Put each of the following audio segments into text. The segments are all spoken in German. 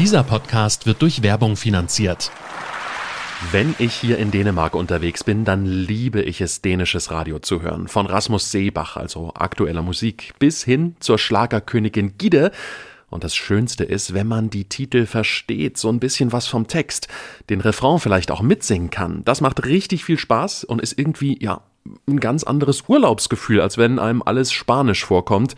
Dieser Podcast wird durch Werbung finanziert. Wenn ich hier in Dänemark unterwegs bin, dann liebe ich es, dänisches Radio zu hören. Von Rasmus Seebach, also aktueller Musik, bis hin zur Schlagerkönigin Gide. Und das Schönste ist, wenn man die Titel versteht, so ein bisschen was vom Text, den Refrain vielleicht auch mitsingen kann. Das macht richtig viel Spaß und ist irgendwie, ja, ein ganz anderes Urlaubsgefühl, als wenn einem alles Spanisch vorkommt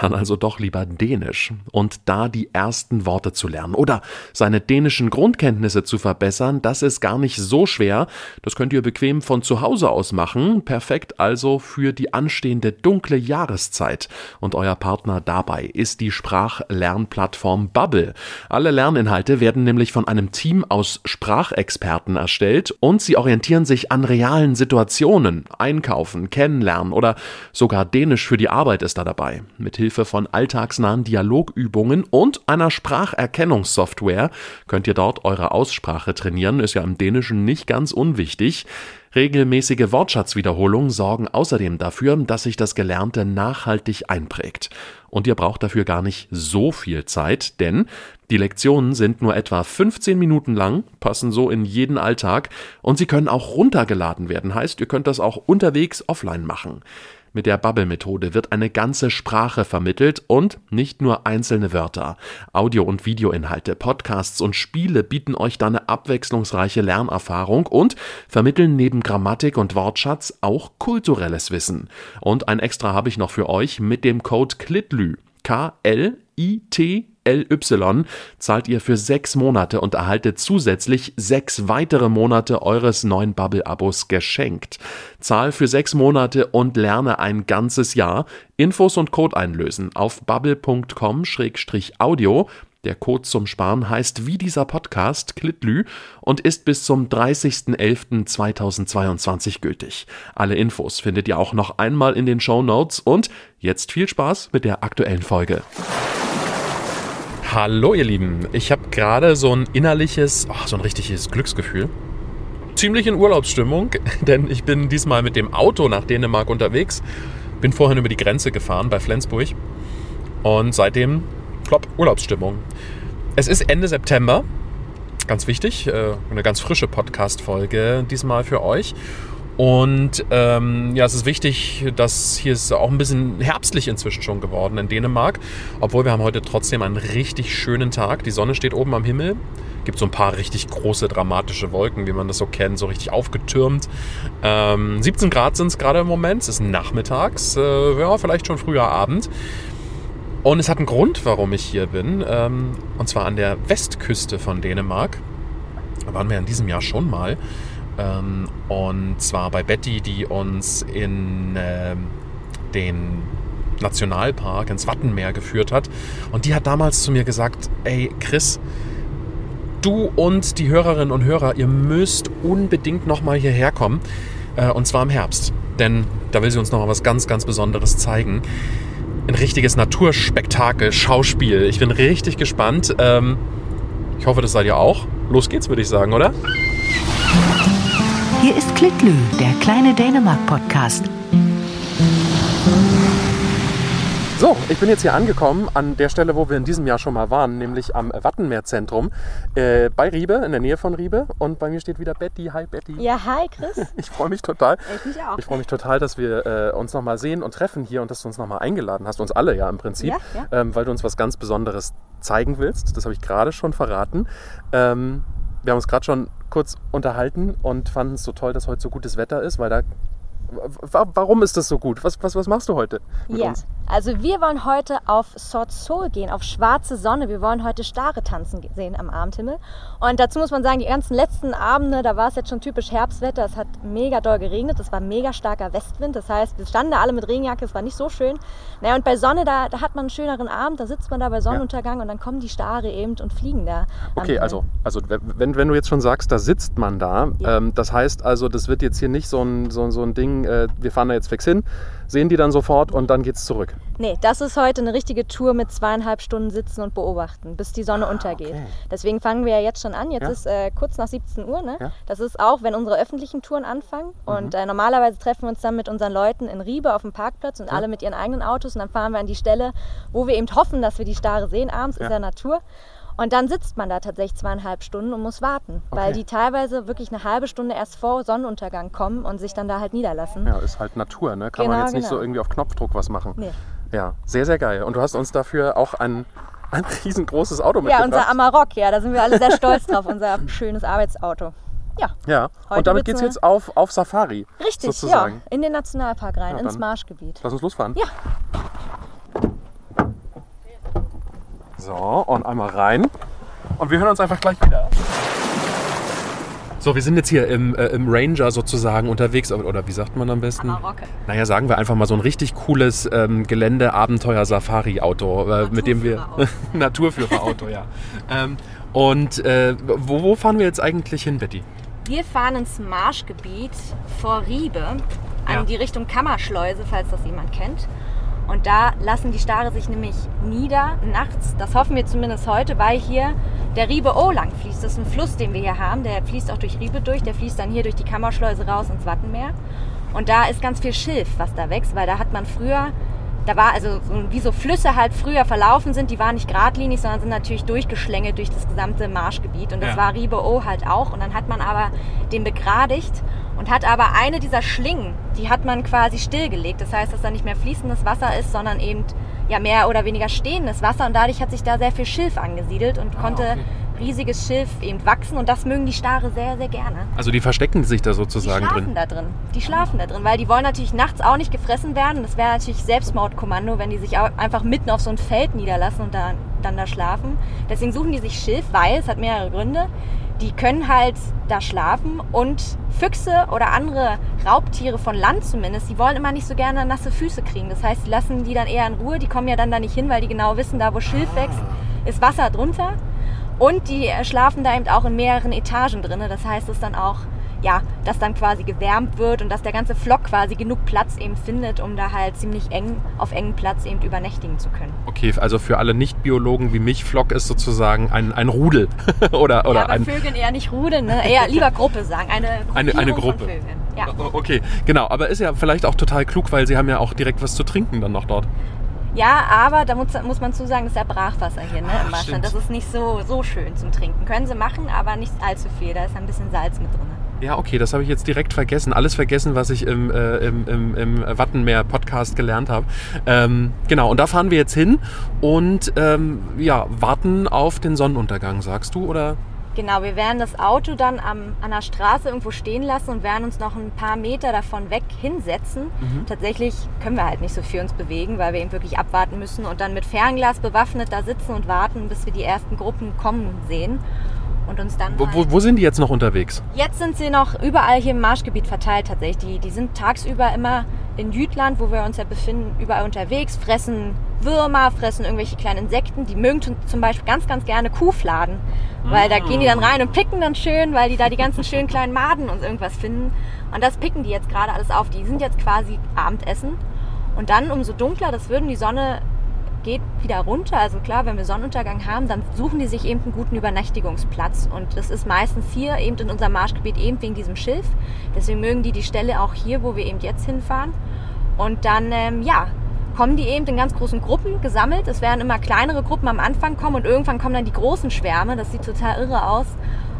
dann also doch lieber Dänisch und da die ersten Worte zu lernen oder seine dänischen Grundkenntnisse zu verbessern, das ist gar nicht so schwer. Das könnt ihr bequem von zu Hause aus machen. Perfekt also für die anstehende dunkle Jahreszeit. Und euer Partner dabei ist die Sprachlernplattform Bubble. Alle Lerninhalte werden nämlich von einem Team aus Sprachexperten erstellt und sie orientieren sich an realen Situationen. Einkaufen, kennenlernen oder sogar Dänisch für die Arbeit ist da dabei. Mit Hilfe von alltagsnahen Dialogübungen und einer Spracherkennungssoftware könnt ihr dort eure Aussprache trainieren, ist ja im Dänischen nicht ganz unwichtig. Regelmäßige Wortschatzwiederholungen sorgen außerdem dafür, dass sich das Gelernte nachhaltig einprägt. Und ihr braucht dafür gar nicht so viel Zeit, denn die Lektionen sind nur etwa 15 Minuten lang, passen so in jeden Alltag und sie können auch runtergeladen werden, heißt, ihr könnt das auch unterwegs offline machen. Mit der Bubble-Methode wird eine ganze Sprache vermittelt und nicht nur einzelne Wörter. Audio- und Videoinhalte, Podcasts und Spiele bieten euch da eine abwechslungsreiche Lernerfahrung und vermitteln neben Grammatik und Wortschatz auch kulturelles Wissen. Und ein extra habe ich noch für euch mit dem Code KLITLÜ. K-L-I-T LY zahlt ihr für sechs Monate und erhaltet zusätzlich sechs weitere Monate eures neuen Bubble-Abos geschenkt. Zahl für sechs Monate und lerne ein ganzes Jahr. Infos und Code einlösen auf bubble.com-audio. Der Code zum Sparen heißt wie dieser Podcast Klitlü und ist bis zum 30.11.2022 gültig. Alle Infos findet ihr auch noch einmal in den Show Notes und jetzt viel Spaß mit der aktuellen Folge. Hallo ihr Lieben, ich habe gerade so ein innerliches, oh, so ein richtiges Glücksgefühl. Ziemlich in Urlaubsstimmung, denn ich bin diesmal mit dem Auto nach Dänemark unterwegs. Bin vorhin über die Grenze gefahren bei Flensburg und seitdem plopp Urlaubsstimmung. Es ist Ende September, ganz wichtig, äh, eine ganz frische Podcast-Folge diesmal für euch. Und ähm, ja, es ist wichtig, dass hier ist auch ein bisschen herbstlich inzwischen schon geworden in Dänemark. Obwohl wir haben heute trotzdem einen richtig schönen Tag. Die Sonne steht oben am Himmel. Gibt so ein paar richtig große, dramatische Wolken, wie man das so kennt, so richtig aufgetürmt. Ähm, 17 Grad sind es gerade im Moment. Es ist nachmittags, äh, ja, vielleicht schon früher Abend. Und es hat einen Grund, warum ich hier bin. Ähm, und zwar an der Westküste von Dänemark. Da waren wir in diesem Jahr schon mal. Ähm, und zwar bei Betty, die uns in äh, den Nationalpark ins Wattenmeer geführt hat. Und die hat damals zu mir gesagt, ey Chris, du und die Hörerinnen und Hörer, ihr müsst unbedingt nochmal hierher kommen. Äh, und zwar im Herbst. Denn da will sie uns nochmal was ganz, ganz Besonderes zeigen. Ein richtiges Naturspektakel, Schauspiel. Ich bin richtig gespannt. Ähm, ich hoffe, das seid ihr auch. Los geht's, würde ich sagen, oder? Hier ist Klitlü, der kleine Dänemark-Podcast. So, ich bin jetzt hier angekommen an der Stelle, wo wir in diesem Jahr schon mal waren, nämlich am Wattenmeerzentrum äh, bei Riebe, in der Nähe von Riebe. Und bei mir steht wieder Betty. Hi Betty. Ja, hi Chris. Ich freue mich total. Ich mich auch. Ich freue mich total, dass wir äh, uns nochmal sehen und treffen hier und dass du uns nochmal eingeladen hast, uns alle ja im Prinzip, Ja, ja. Ähm, weil du uns was ganz Besonderes zeigen willst. Das habe ich gerade schon verraten. Ähm, wir haben uns gerade schon kurz unterhalten und fanden es so toll, dass heute so gutes Wetter ist, weil da. wa- Warum ist das so gut? Was, was, was machst du heute mit Ja, uns? Also wir wollen heute auf Sort Sol gehen, auf schwarze Sonne. Wir wollen heute Stare tanzen sehen am Abendhimmel. Und dazu muss man sagen, die ganzen letzten Abende, da war es jetzt schon typisch Herbstwetter. Es hat mega doll geregnet. Es war mega starker Westwind. Das heißt, wir standen da alle mit Regenjacke. Es war nicht so schön. Naja, und bei Sonne, da, da hat man einen schöneren Abend. Da sitzt man da bei Sonnenuntergang und dann kommen die Stare eben und fliegen da. Okay, also, also wenn, wenn du jetzt schon sagst, da sitzt man da, Ja. ähm, das heißt also, das wird jetzt hier nicht so ein, so, so ein Ding, äh, wir fahren da jetzt fix hin, sehen die dann sofort und dann geht's zurück. Nee, das ist heute eine richtige Tour mit zweieinhalb Stunden sitzen und beobachten, bis die Sonne untergeht. okay. Deswegen fangen wir ja jetzt schon an. Jetzt Ja. ist äh, kurz nach 17 Uhr. Ne? Ja. Das ist auch, wenn unsere öffentlichen Touren anfangen. Und äh, normalerweise treffen wir uns dann mit unseren Leuten in Riebe auf dem Parkplatz und alle mit ihren eigenen Autos. Und dann fahren wir an die Stelle, wo wir eben hoffen, dass wir die Stare sehen. Abends Ja. ist ja Natur. Und dann sitzt man da tatsächlich zweieinhalb Stunden und muss warten, weil Okay. die teilweise wirklich eine halbe Stunde erst vor Sonnenuntergang kommen und sich dann da halt niederlassen. Ja, ist halt Natur, ne? Kann man Genau, jetzt nicht so genau. irgendwie auf Knopfdruck was machen. Nee. Ja, sehr, sehr geil. Und du hast uns dafür auch ein, ein riesengroßes Auto Ja, mitgebracht. unser Amarok, ja, da sind wir alle sehr stolz drauf, unser schönes Arbeitsauto. Ja, Ja, und damit geht's jetzt auf, auf Safari. richtig, sozusagen. ja, in den Nationalpark rein, Ja, ins Marschgebiet. Lass uns losfahren. Ja. So, und einmal rein. Und wir hören uns einfach gleich wieder. So, wir sind jetzt hier im, äh, im Ranger sozusagen unterwegs. Oder wie sagt man am besten? Amarok. Naja, sagen wir einfach mal so ein richtig cooles ähm, Gelände-Abenteuer-Safari-Auto, äh, mit dem wir. Naturführerauto, ja. Ähm, und äh, wo, wo fahren wir jetzt eigentlich hin, Betty? Wir fahren ins Marschgebiet vor Riebe, an Ja. die Richtung Kammerschleuse, falls das jemand kennt. Und da lassen die Stare sich nämlich nieder nachts. Das hoffen wir zumindest heute, weil hier der Riebe O lang fließt. Das ist ein Fluss, den wir hier haben. Der fließt auch durch Riebe durch. Der fließt dann hier durch die Kammerschleuse raus ins Wattenmeer. Und da ist ganz viel Schilf, was da wächst, weil da hat man früher, da war also so, wie so Flüsse halt früher verlaufen sind, die waren nicht geradlinig, sondern sind natürlich durchgeschlängelt durch das gesamte Marschgebiet. Und das Ja. war Riebe O halt auch. Und dann hat man aber den begradigt und hat aber eine dieser Schlingen, die hat man quasi stillgelegt. Das heißt, dass da nicht mehr fließendes Wasser ist, sondern eben ja mehr oder weniger stehendes Wasser. Und dadurch hat sich da sehr viel Schilf angesiedelt und konnte okay. riesiges Schilf eben wachsen. Und das mögen die Stare sehr, sehr gerne. Also die verstecken sich da Die sozusagen schlafen drin. da drin. Die schlafen da drin, weil die wollen natürlich nachts auch nicht gefressen werden. Das wäre natürlich Selbstmordkommando, wenn die sich einfach mitten auf so ein Feld niederlassen und da, dann da schlafen. Deswegen suchen die sich Schilf, weil es hat mehrere Gründe. Die können halt da schlafen und Füchse oder andere Raubtiere von Land zumindest, die wollen immer nicht so gerne nasse Füße kriegen. Das heißt, die lassen die dann eher in Ruhe. Die kommen ja dann da nicht hin, weil die genau wissen, da wo Schilf wächst, ist Wasser drunter. Und die äh, schlafen da eben auch in mehreren Etagen drin. Das heißt, es dann auch, ja, dass dann quasi gewärmt wird und dass der ganze Flock quasi genug Platz eben findet, um da halt ziemlich eng auf engem Platz eben übernächtigen zu können. Okay, also für alle Nicht-Biologen wie mich, Flock ist sozusagen ein, ein Rudel. oder oder ja, bei ein. Vögeln eher nicht Rudeln, ne? eher lieber Gruppe sagen. Eine, Eine- eine Gruppe. Von Vögeln. Ja. Okay, genau, aber ist ja vielleicht auch total klug, weil sie haben ja auch direkt was zu trinken dann noch dort. ja, aber da muss, muss man zu sagen, das ist ja Brachwasser hier ne, Ach, im Marschland. Das ist nicht so, so schön zum Trinken. Können sie machen, aber nicht allzu viel. Da ist ein bisschen Salz mit drin. Ja, okay, das habe ich jetzt direkt vergessen. Alles vergessen, was ich im, äh, im, im, im Wattenmeer-Podcast gelernt habe. Ähm, genau, und da fahren wir jetzt hin und ähm, ja, warten auf den Sonnenuntergang, sagst du? Oder? Genau, wir werden das Auto dann am, an der Straße irgendwo stehen lassen und werden uns noch ein paar Meter davon weg hinsetzen. Tatsächlich können wir halt nicht so viel uns bewegen, weil wir eben wirklich abwarten müssen und dann mit Fernglas bewaffnet da sitzen und warten, bis wir die ersten Gruppen kommen sehen. Und uns dann. Wo, halt- wo, wo sind die jetzt noch unterwegs? Jetzt sind sie noch überall hier im Marschgebiet verteilt tatsächlich. Die, die sind tagsüber immer in Jütland, wo wir uns ja befinden, überall unterwegs, fressen Würmer, fressen irgendwelche kleinen Insekten. Die mögen zum- Beispiel ganz, ganz gerne Kuhfladen. Weil da gehen die dann rein und picken dann schön, weil die da die ganzen schönen kleinen Maden und irgendwas finden. Und das picken die jetzt gerade alles auf. Die sind jetzt quasi Abendessen. Und dann umso dunkler das wird und die Sonne geht wieder runter. Also klar, wenn wir Sonnenuntergang haben, dann suchen die sich eben einen guten Übernächtigungsplatz. Und das ist meistens hier eben in unserem Marschgebiet eben wegen diesem Schilf. Deswegen mögen die die Stelle auch hier, wo wir eben jetzt hinfahren. Und dann, ähm, ja, kommen die eben in ganz großen Gruppen gesammelt. Es werden immer kleinere Gruppen am Anfang kommen und irgendwann kommen dann die großen Schwärme. Das sieht total irre aus.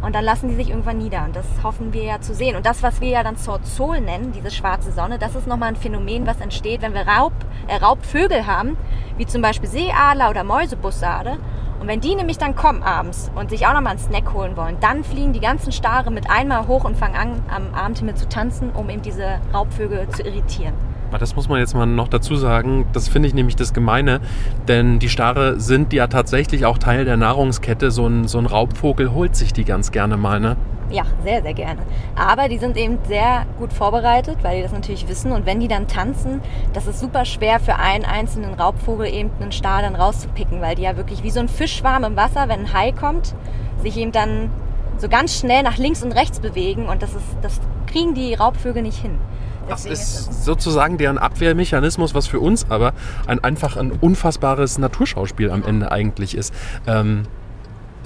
Und dann lassen die sich irgendwann nieder. Und das hoffen wir ja zu sehen. Und das, was wir ja dann Zorzol nennen, diese schwarze Sonne, das ist nochmal ein Phänomen, was entsteht, wenn wir Raub, äh, Raubvögel haben, wie zum Beispiel Seeadler oder Mäusebussarde. Und wenn die nämlich dann kommen abends und sich auch nochmal einen Snack holen wollen, dann fliegen die ganzen Stare mit einmal hoch und fangen an, am Abendhimmel zu tanzen, um eben diese Raubvögel zu irritieren. Aber Das muss man jetzt mal noch dazu sagen. Das finde ich nämlich das Gemeine, denn die Stare sind ja tatsächlich auch Teil der Nahrungskette. So ein, so ein Raubvogel holt sich die ganz gerne mal, ne? Ja, sehr, sehr gerne. Aber die sind eben sehr gut vorbereitet, weil die das natürlich wissen. Und wenn die dann tanzen, das ist super schwer für einen einzelnen Raubvogel eben einen Star dann rauszupicken, weil die ja wirklich wie so ein Fischschwarm im Wasser, wenn ein Hai kommt, sich eben dann so ganz schnell nach links und rechts bewegen. Und das, ist, das kriegen die Raubvögel nicht hin. Das ist sozusagen deren Abwehrmechanismus, was für uns aber ein, einfach ein unfassbares Naturschauspiel am Ende eigentlich ist. Ähm,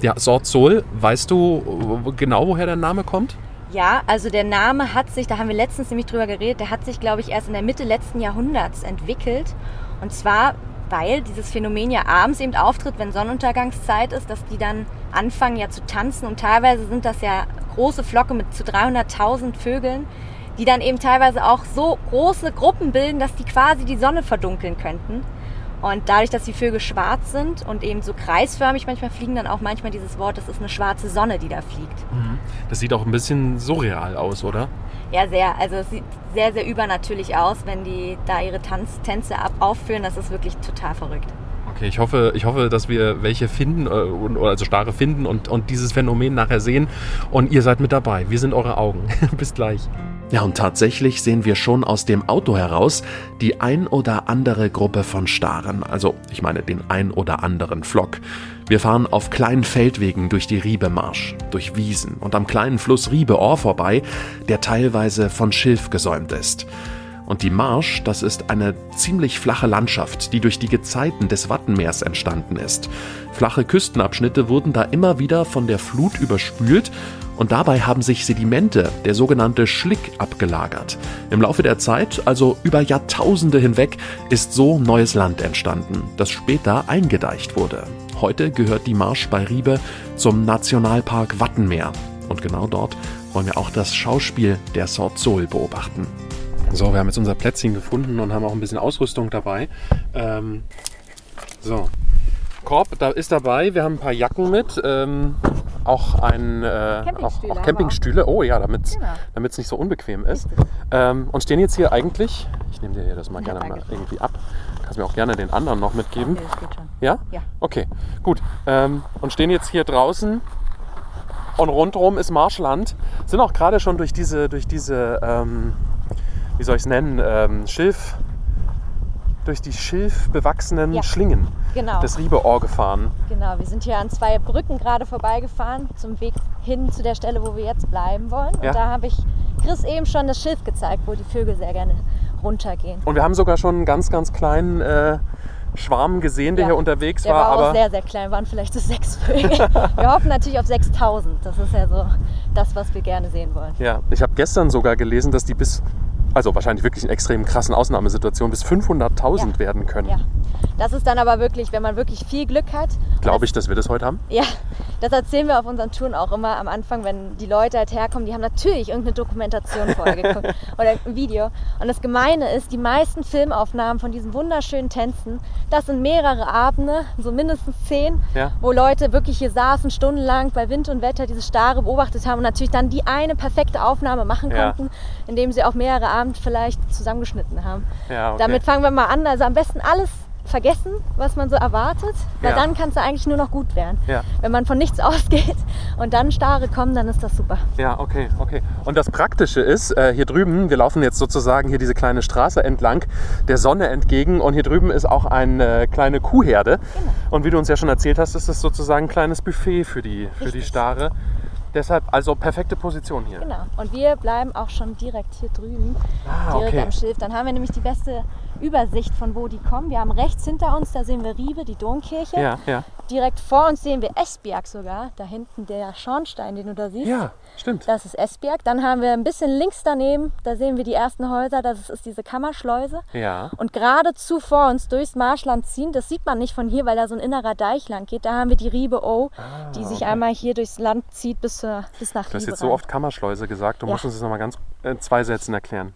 ja, Sort Sol, weißt du genau, woher der Name kommt? Ja, also der Name hat sich, da haben wir letztens nämlich drüber geredet, der hat sich, glaube ich, erst in der Mitte letzten Jahrhunderts entwickelt. Und zwar weil dieses Phänomen ja abends eben auftritt, wenn Sonnenuntergangszeit ist, dass die dann anfangen ja zu tanzen und teilweise sind das ja große Flocke mit zu 300.000 Vögeln, die dann eben teilweise auch so große Gruppen bilden, dass die quasi die Sonne verdunkeln könnten. Und dadurch, dass die Vögel schwarz sind und eben so kreisförmig manchmal fliegen, dann auch manchmal dieses Wort, das ist eine schwarze Sonne, die da fliegt. Mhm. Das sieht auch ein bisschen surreal aus, oder? Ja, sehr. Also es sieht sehr, sehr übernatürlich aus, wenn die da ihre Tanz Tänze aufführen. Das ist wirklich total verrückt. Okay, ich hoffe, ich hoffe, dass wir welche finden, äh, also Stare finden und, und dieses Phänomen nachher sehen. Und ihr seid mit dabei. Wir sind eure Augen. Bis gleich. Ja, und tatsächlich sehen wir schon aus dem Auto heraus die ein oder andere Gruppe von Staren. Also, ich meine den ein oder anderen Flock. Wir fahren auf kleinen Feldwegen durch die Riebemarsch, durch Wiesen und am kleinen Fluss Riebeohr vorbei, der teilweise von Schilf gesäumt ist. Und die Marsch, das ist eine ziemlich flache Landschaft, die durch die Gezeiten des Wattenmeers entstanden ist. Flache Küstenabschnitte wurden da immer wieder von der Flut überspült und dabei haben sich Sedimente, der sogenannte Schlick, abgelagert. Im Laufe der Zeit, also über Jahrtausende hinweg, ist so neues Land entstanden, das später eingedeicht wurde. Heute gehört die Marsch bei Riebe zum Nationalpark Wattenmeer. Und genau dort wollen wir auch das Schauspiel der Sorzol beobachten. So, wir haben jetzt unser Plätzchen gefunden und haben auch ein bisschen Ausrüstung dabei. Ähm, so, Korb da ist dabei. Wir haben ein paar Jacken mit. Ähm, auch ein äh, Campingstühle auch, auch Campingstühle. Oh ja, damit es Genau. nicht so unbequem ist. Ähm, und stehen jetzt hier eigentlich. Ich nehme dir das mal Ja, gerne mal irgendwie ab. Kannst mir auch gerne den anderen noch mitgeben. Okay, das geht schon. Ja? Ja. Okay, gut. Ähm, und stehen jetzt hier draußen und rundherum ist Marschland. Sind auch gerade schon durch diese, durch diese, ähm, wie soll ich es nennen, ähm, Schilf, durch die schilfbewachsenen Ja. Schlingen Genau. des Riebeohr gefahren. Genau, wir sind hier an zwei Brücken gerade vorbeigefahren zum Weg hin zu der Stelle, wo wir jetzt bleiben wollen. Ja. Und da habe ich Chris eben schon das Schilf gezeigt, wo die Vögel sehr gerne runtergehen. Und wir haben sogar schon einen ganz, ganz kleinen äh, Schwarm gesehen, der Ja. hier unterwegs Der war. war, auch aber sehr, sehr klein, waren vielleicht so sechs Vögel. wir hoffen natürlich auf 6000. Das ist ja so das, was wir gerne sehen wollen. ja, ich habe gestern sogar gelesen, dass die bis, also wahrscheinlich wirklich in extrem krassen Ausnahmesituationen, bis 500.000 Ja. werden können. Ja. Das ist dann aber wirklich, wenn man wirklich viel Glück hat. Glaube ich, dass wir das heute haben? Ja, das erzählen wir auf unseren Touren auch immer am Anfang, wenn die Leute halt herkommen, die haben natürlich irgendeine Dokumentation vorher geguckt oder ein Video. Und das Gemeine ist, die meisten Filmaufnahmen von diesen wunderschönen Tänzen, das sind mehrere Abende, so mindestens zehn, Ja. wo Leute wirklich hier saßen, stundenlang bei Wind und Wetter diese Stare beobachtet haben und natürlich dann die eine perfekte Aufnahme machen Ja. Indem sie auch mehrere Abende vielleicht zusammengeschnitten haben. Ja, okay. Damit fangen wir mal an. Also am besten alles vergessen, was man so erwartet, weil Ja. dann kann es eigentlich nur noch gut werden. Ja. Wenn man von nichts ausgeht und dann Stare kommen, dann ist das super. Ja, okay, okay. Und das Praktische ist, äh, hier drüben, wir laufen jetzt sozusagen hier diese kleine Straße entlang, der Sonne entgegen und hier drüben ist auch eine kleine Kuhherde. Genau. Und wie du uns ja schon erzählt hast, ist das sozusagen ein kleines Buffet für die, für die. Stare. Deshalb also perfekte Position hier. Genau. Und wir bleiben auch schon direkt hier drüben, Ah, direkt okay. am Schilf. Dann haben wir nämlich die beste Übersicht von wo die kommen. Wir haben rechts hinter uns, da sehen wir Riebe, die Domkirche. Ja, ja. Direkt vor uns sehen wir Esbjerg sogar. Da hinten der Schornstein, den du da siehst. Ja, stimmt. Das ist Esbjerg. Dann haben wir ein bisschen links daneben, da sehen wir die ersten Häuser. Das ist diese Kammerschleuse. Ja. Und geradezu vor uns durchs Marschland ziehen, das sieht man nicht von hier, weil da so ein innerer Deich lang geht. Da haben wir die Riebe O, die sich einmal hier durchs Land zieht bis, zur, bis nach Ah, Du hast jetzt so oft Kammerschleuse gesagt. Du Ja. musst uns das nochmal ganz äh, zwei Sätzen erklären.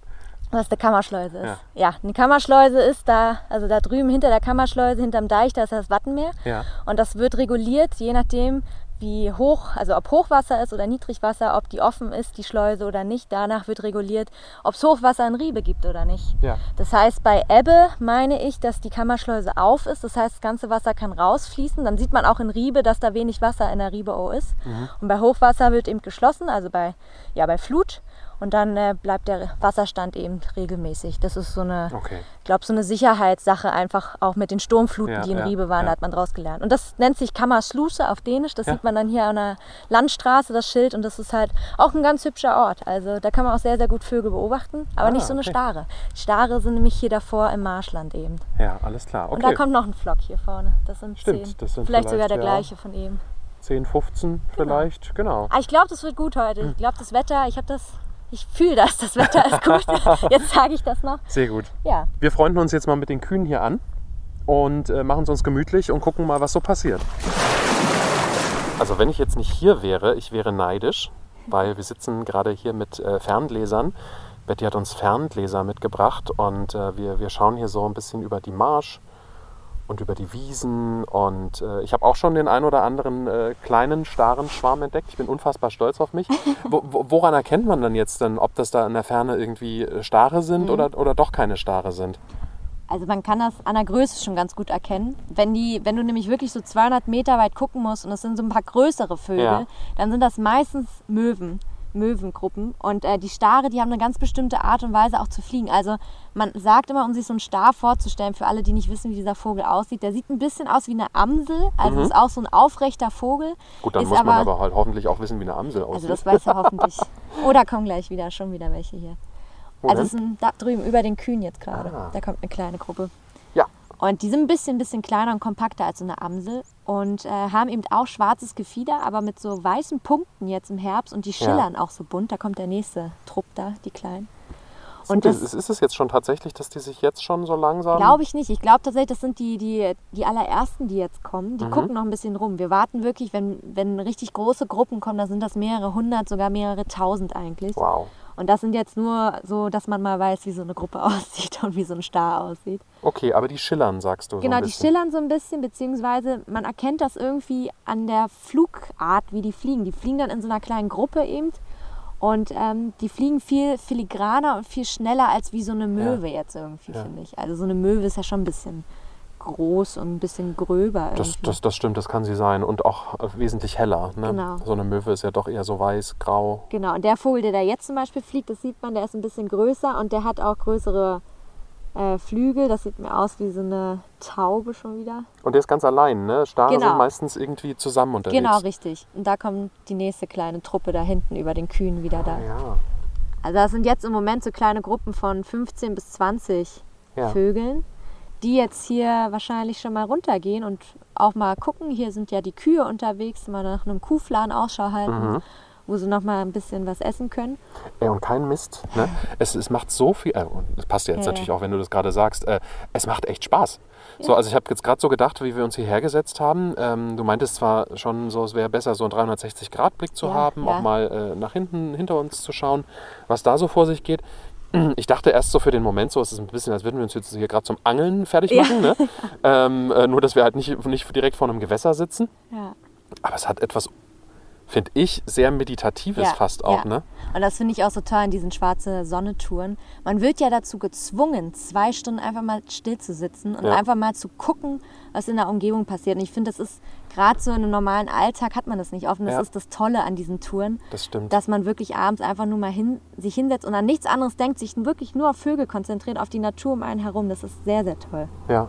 Was eine Kammerschleuse ist. Ja. eine Kammerschleuse ist da, also da drüben hinter der Kammerschleuse, hinterm Deich, da ist das Wattenmeer. Ja. Und das wird reguliert, je nachdem, wie hoch, also ob Hochwasser ist oder Niedrigwasser, ob die offen ist, die Schleuse oder nicht. Danach wird reguliert, ob es Hochwasser in Riebe gibt oder nicht. Ja. Das heißt, bei Ebbe meine ich, dass die Kammerschleuse auf ist. Das heißt, das ganze Wasser kann rausfließen. Dann sieht man auch in Riebe, dass da wenig Wasser in der Riebe O ist. Mhm. Und bei Hochwasser wird eben geschlossen, also bei, ja, bei Flut. Und dann äh, bleibt der Wasserstand eben regelmäßig. Das ist so eine, Okay. ich glaube, so eine Sicherheitssache einfach auch mit den Sturmfluten, Ja, die in ja, Riebe waren, ja. hat man draus gelernt. Und das nennt sich Kammersluse auf Dänisch. Das sieht man dann hier an der Landstraße, das Schild. Und das ist halt auch ein ganz hübscher Ort. Also da kann man auch sehr, sehr gut Vögel beobachten. Aber Ah, nicht so eine okay. Stare. Stare sind nämlich hier davor im Marschland eben. Ja, alles klar. Und da Okay. kommt noch ein Flock hier vorne. Das sind Stimmt, zehn. das sind vielleicht sogar vielleicht, der ja. gleiche von eben. 10, 15 vielleicht. Genau. Ah, ich glaube, das wird gut heute. Ich glaube, das Wetter, ich habe das, ich fühle das, das Wetter ist gut. Jetzt sage ich das noch. Sehr gut. Ja, Wir freunden uns jetzt mal mit den Kühen hier an. und äh, machen es uns gemütlich und gucken mal, was so passiert. Also wenn ich jetzt nicht hier wäre, ich wäre neidisch, weil wir sitzen gerade hier mit äh, Ferngläsern. Betty hat uns Ferngläser mitgebracht und äh, wir, wir schauen hier so ein bisschen über die Marsch und über die Wiesen. Und äh, ich habe auch schon den ein oder anderen äh, kleinen, starren Schwarm entdeckt. Ich bin unfassbar stolz auf mich. Wo, wo, woran erkennt man dann jetzt denn, ob das da in der Ferne irgendwie äh, Stare sind Mhm. oder, oder doch keine Stare sind? Also man kann das an der Größe schon ganz gut erkennen. Wenn, die, wenn du nämlich wirklich so 200 Meter weit gucken musst und es sind so ein paar größere Vögel, Ja. dann sind das meistens Möwen, Möwengruppen. Und äh, die Stare, die haben eine ganz bestimmte Art und Weise auch zu fliegen. Also man sagt immer, um sich so einen Star vorzustellen, für alle, die nicht wissen, wie dieser Vogel aussieht, der sieht ein bisschen aus wie eine Amsel. Also ist auch so ein aufrechter Vogel. Mhm. Gut, dann ist muss man aber halt hoffentlich auch wissen, wie eine Amsel aussieht. Also das weiß er hoffentlich. Da kommen gleich wieder, schon wieder welche hier. Wo also es sind da drüben über den Kühen jetzt gerade. Ah. Da kommt eine kleine Gruppe. ja, Und die sind ein bisschen, bisschen kleiner und kompakter als so eine Amsel und äh, haben eben auch schwarzes Gefieder, aber mit so weißen Punkten jetzt im Herbst und die schillern auch so bunt. Da kommt der nächste Trupp da, die kleinen. und Und das ist, es jetzt schon tatsächlich, dass die sich jetzt schon so langsam... glaube ich nicht. Ich glaube tatsächlich, das sind die, die, die allerersten, die jetzt kommen. Mhm. Die gucken noch ein bisschen rum. Wir warten wirklich, wenn, wenn richtig große Gruppen kommen, da sind das mehrere hundert, sogar mehrere tausend eigentlich. Wow. Und das sind jetzt nur so, dass man mal weiß, wie so eine Gruppe aussieht und wie so ein Star aussieht. Okay, aber die schillern, sagst du. so Genau, ein die schillern so ein bisschen, beziehungsweise man erkennt das irgendwie an der Flugart, wie die fliegen. Die fliegen dann in so einer kleinen Gruppe eben und ähm, die fliegen viel filigraner und viel schneller als wie so eine Möwe jetzt irgendwie, Ja. finde ich. Also so eine Möwe ist ja schon ein bisschen groß und ein bisschen gröber Das, das, das stimmt, das kann sie sein. Und auch äh, wesentlich heller. Ne? Genau. So eine Möwe ist ja doch eher so weiß, grau. Genau, und der Vogel, der da jetzt zum Beispiel fliegt, das sieht man, der ist ein bisschen größer und der hat auch größere äh, Flügel. Das sieht mir aus wie so eine Taube schon wieder. Und der ist ganz allein, ne? Stare Genau. sind meistens irgendwie zusammen unterwegs. Genau, richtig. Und da kommt die nächste kleine Truppe da hinten über den Kühen wieder da. Ja, Also das sind jetzt im Moment so kleine Gruppen von 15 bis 20 ja. Vögeln, die jetzt hier wahrscheinlich schon mal runtergehen und auch mal gucken. Hier sind ja die Kühe unterwegs, mal nach einem Kuhfladen Ausschau halten, Mhm. wo sie noch mal ein bisschen was essen können. Ey, und kein Mist. Ne? Es, es macht so viel. Äh, und das passt ja jetzt Ja, natürlich ja. auch, wenn du das gerade sagst. Äh, es macht echt Spaß. So, also ich habe jetzt gerade so gedacht, wie wir uns hierher gesetzt haben. Ähm, du meintest zwar schon so, es wäre besser, so einen 360-Grad-Blick zu Ja, haben, ja. auch mal äh, nach hinten, hinter uns zu schauen, was da so vor sich geht. Ich dachte erst so für den Moment so, es ist ein bisschen, als würden wir uns jetzt hier gerade zum Angeln fertig Ja. machen. Ne? ähm, äh, nur, dass wir halt nicht, nicht direkt vor einem Gewässer sitzen. Ja. Aber es hat etwas, finde ich, sehr Meditatives Ja, fast auch. ja. Ne? Und das finde ich auch so toll an diesen schwarze Sonne-Touren. Man wird ja dazu gezwungen, zwei Stunden einfach mal still zu sitzen und Ja. einfach mal zu gucken, was in der Umgebung passiert. Und ich finde, das ist gerade so in einem normalen Alltag hat man das nicht oft. Und das ist das Tolle an diesen Touren, Das stimmt. dass man wirklich abends einfach nur mal hin, sich hinsetzt und an nichts anderes denkt, sich wirklich nur auf Vögel konzentriert, auf die Natur um einen herum. Das ist sehr, sehr toll. ja.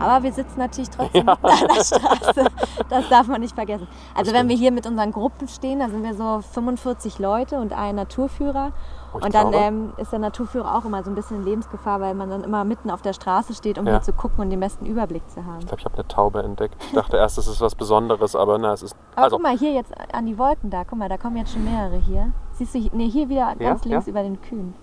Aber wir sitzen natürlich trotzdem mitten an der Straße. Das darf man nicht vergessen. Also wenn wir hier mit unseren Gruppen stehen, da sind wir so 45 Leute und ein Naturführer. Oh, ich Und dann ähm, ist der Naturführer auch immer so ein bisschen in Lebensgefahr, weil man dann immer mitten auf der Straße steht, um Ja. hier zu gucken und den besten Überblick zu haben. Ich glaube, ich habe eine Taube entdeckt. Ich dachte erst, es ist was Besonderes, aber na, es ist. Aber Also, guck mal, hier jetzt an die Wolken da, guck mal, da kommen jetzt schon mehrere hier. Siehst du, hier- nee, hier wieder ganz Ja, links ja. über den Kühen.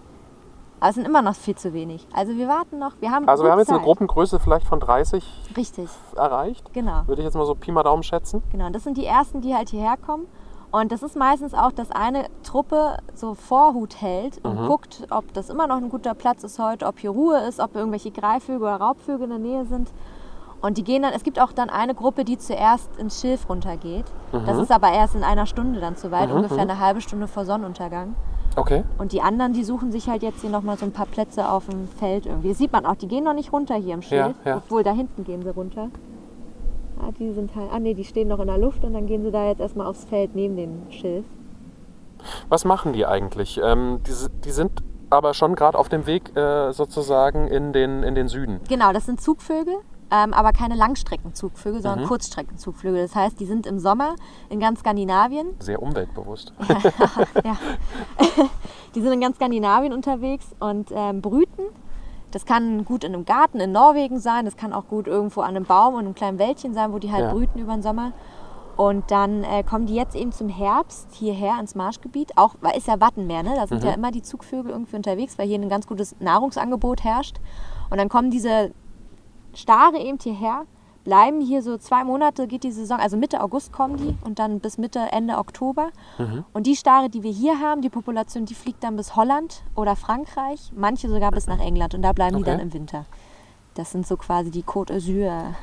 Aber es sind immer noch viel zu wenig. Also wir warten noch, wir haben also wir haben jetzt eine Zeit. Gruppengröße vielleicht von 30 Richtig, erreicht. genau. Würde ich jetzt mal so Pi mal Daumen schätzen. Genau, das sind die ersten, die halt hierher kommen. Und das ist meistens auch, dass eine Truppe so Vorhut hält und Mhm. guckt, ob das immer noch ein guter Platz ist heute, ob hier Ruhe ist, ob irgendwelche Greifvögel oder Raubvögel in der Nähe sind. Und die gehen dann, es gibt auch dann eine Gruppe, die zuerst ins Schilf runtergeht. Mhm. Das ist aber erst in einer Stunde dann zu weit, ungefähr eine halbe Stunde vor Sonnenuntergang. Okay. Und die anderen, die suchen sich halt jetzt hier nochmal so ein paar Plätze auf dem Feld irgendwie. Das sieht man auch, die gehen noch nicht runter hier im Schilf, Ja, ja. obwohl da hinten gehen sie runter. Ah, die sind halt, ah nee, die stehen noch in der Luft und dann gehen sie da jetzt erstmal aufs Feld neben dem Schilf. Was machen die eigentlich? Ähm, die, die sind aber schon gerade auf dem Weg äh, sozusagen in den, in den Süden. Genau, das sind Zugvögel, ähm, aber keine Langstreckenzugvögel, sondern Mhm. Kurzstreckenzugvögel. Das heißt, die sind im Sommer in ganz Skandinavien Sehr umweltbewusst. ja. Die sind in ganz Skandinavien unterwegs und ähm, brüten. Das kann gut in einem Garten in Norwegen sein, das kann auch gut irgendwo an einem Baum und einem kleinen Wäldchen sein, wo die halt Ja. brüten über den Sommer. Und dann äh, kommen die jetzt eben zum Herbst hierher ins Marschgebiet. Auch, weil ist ja Wattenmeer, ne? Da sind ja immer die Zugvögel irgendwie unterwegs, weil hier ein ganz gutes Nahrungsangebot herrscht. Und dann kommen diese Stare eben hierher, bleiben hier so zwei Monate, geht die Saison, also Mitte August kommen die und dann bis Mitte, Ende Oktober. Und die Stare, die wir hier haben, die Population, die fliegt dann bis Holland oder Frankreich, manche sogar bis nach England und da bleiben die Okay. dann im Winter. Das sind so quasi die Côte d'Azur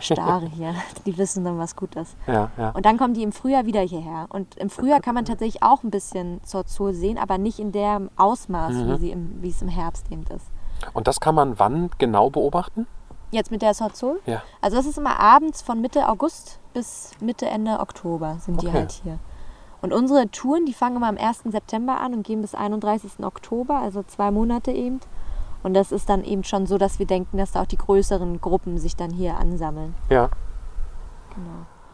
Stare hier. Die wissen dann, was gut ist. Ja, ja. Und dann kommen die im Frühjahr wieder hierher. Und im Frühjahr kann man tatsächlich auch ein bisschen Zorzol sehen, aber nicht in dem Ausmaß, Mhm. wie, sie im, wie es im Herbst eben ist. Und das kann man wann genau beobachten? Jetzt mit der Zorzol? Ja. Also das ist immer abends von Mitte August bis Mitte, Ende Oktober sind die Okay. halt hier. Und unsere Touren, die fangen immer am 1. September an und gehen bis 31. Oktober, also zwei Monate eben. Und das ist dann eben schon so, dass wir denken, dass da auch die größeren Gruppen sich dann hier ansammeln. Ja.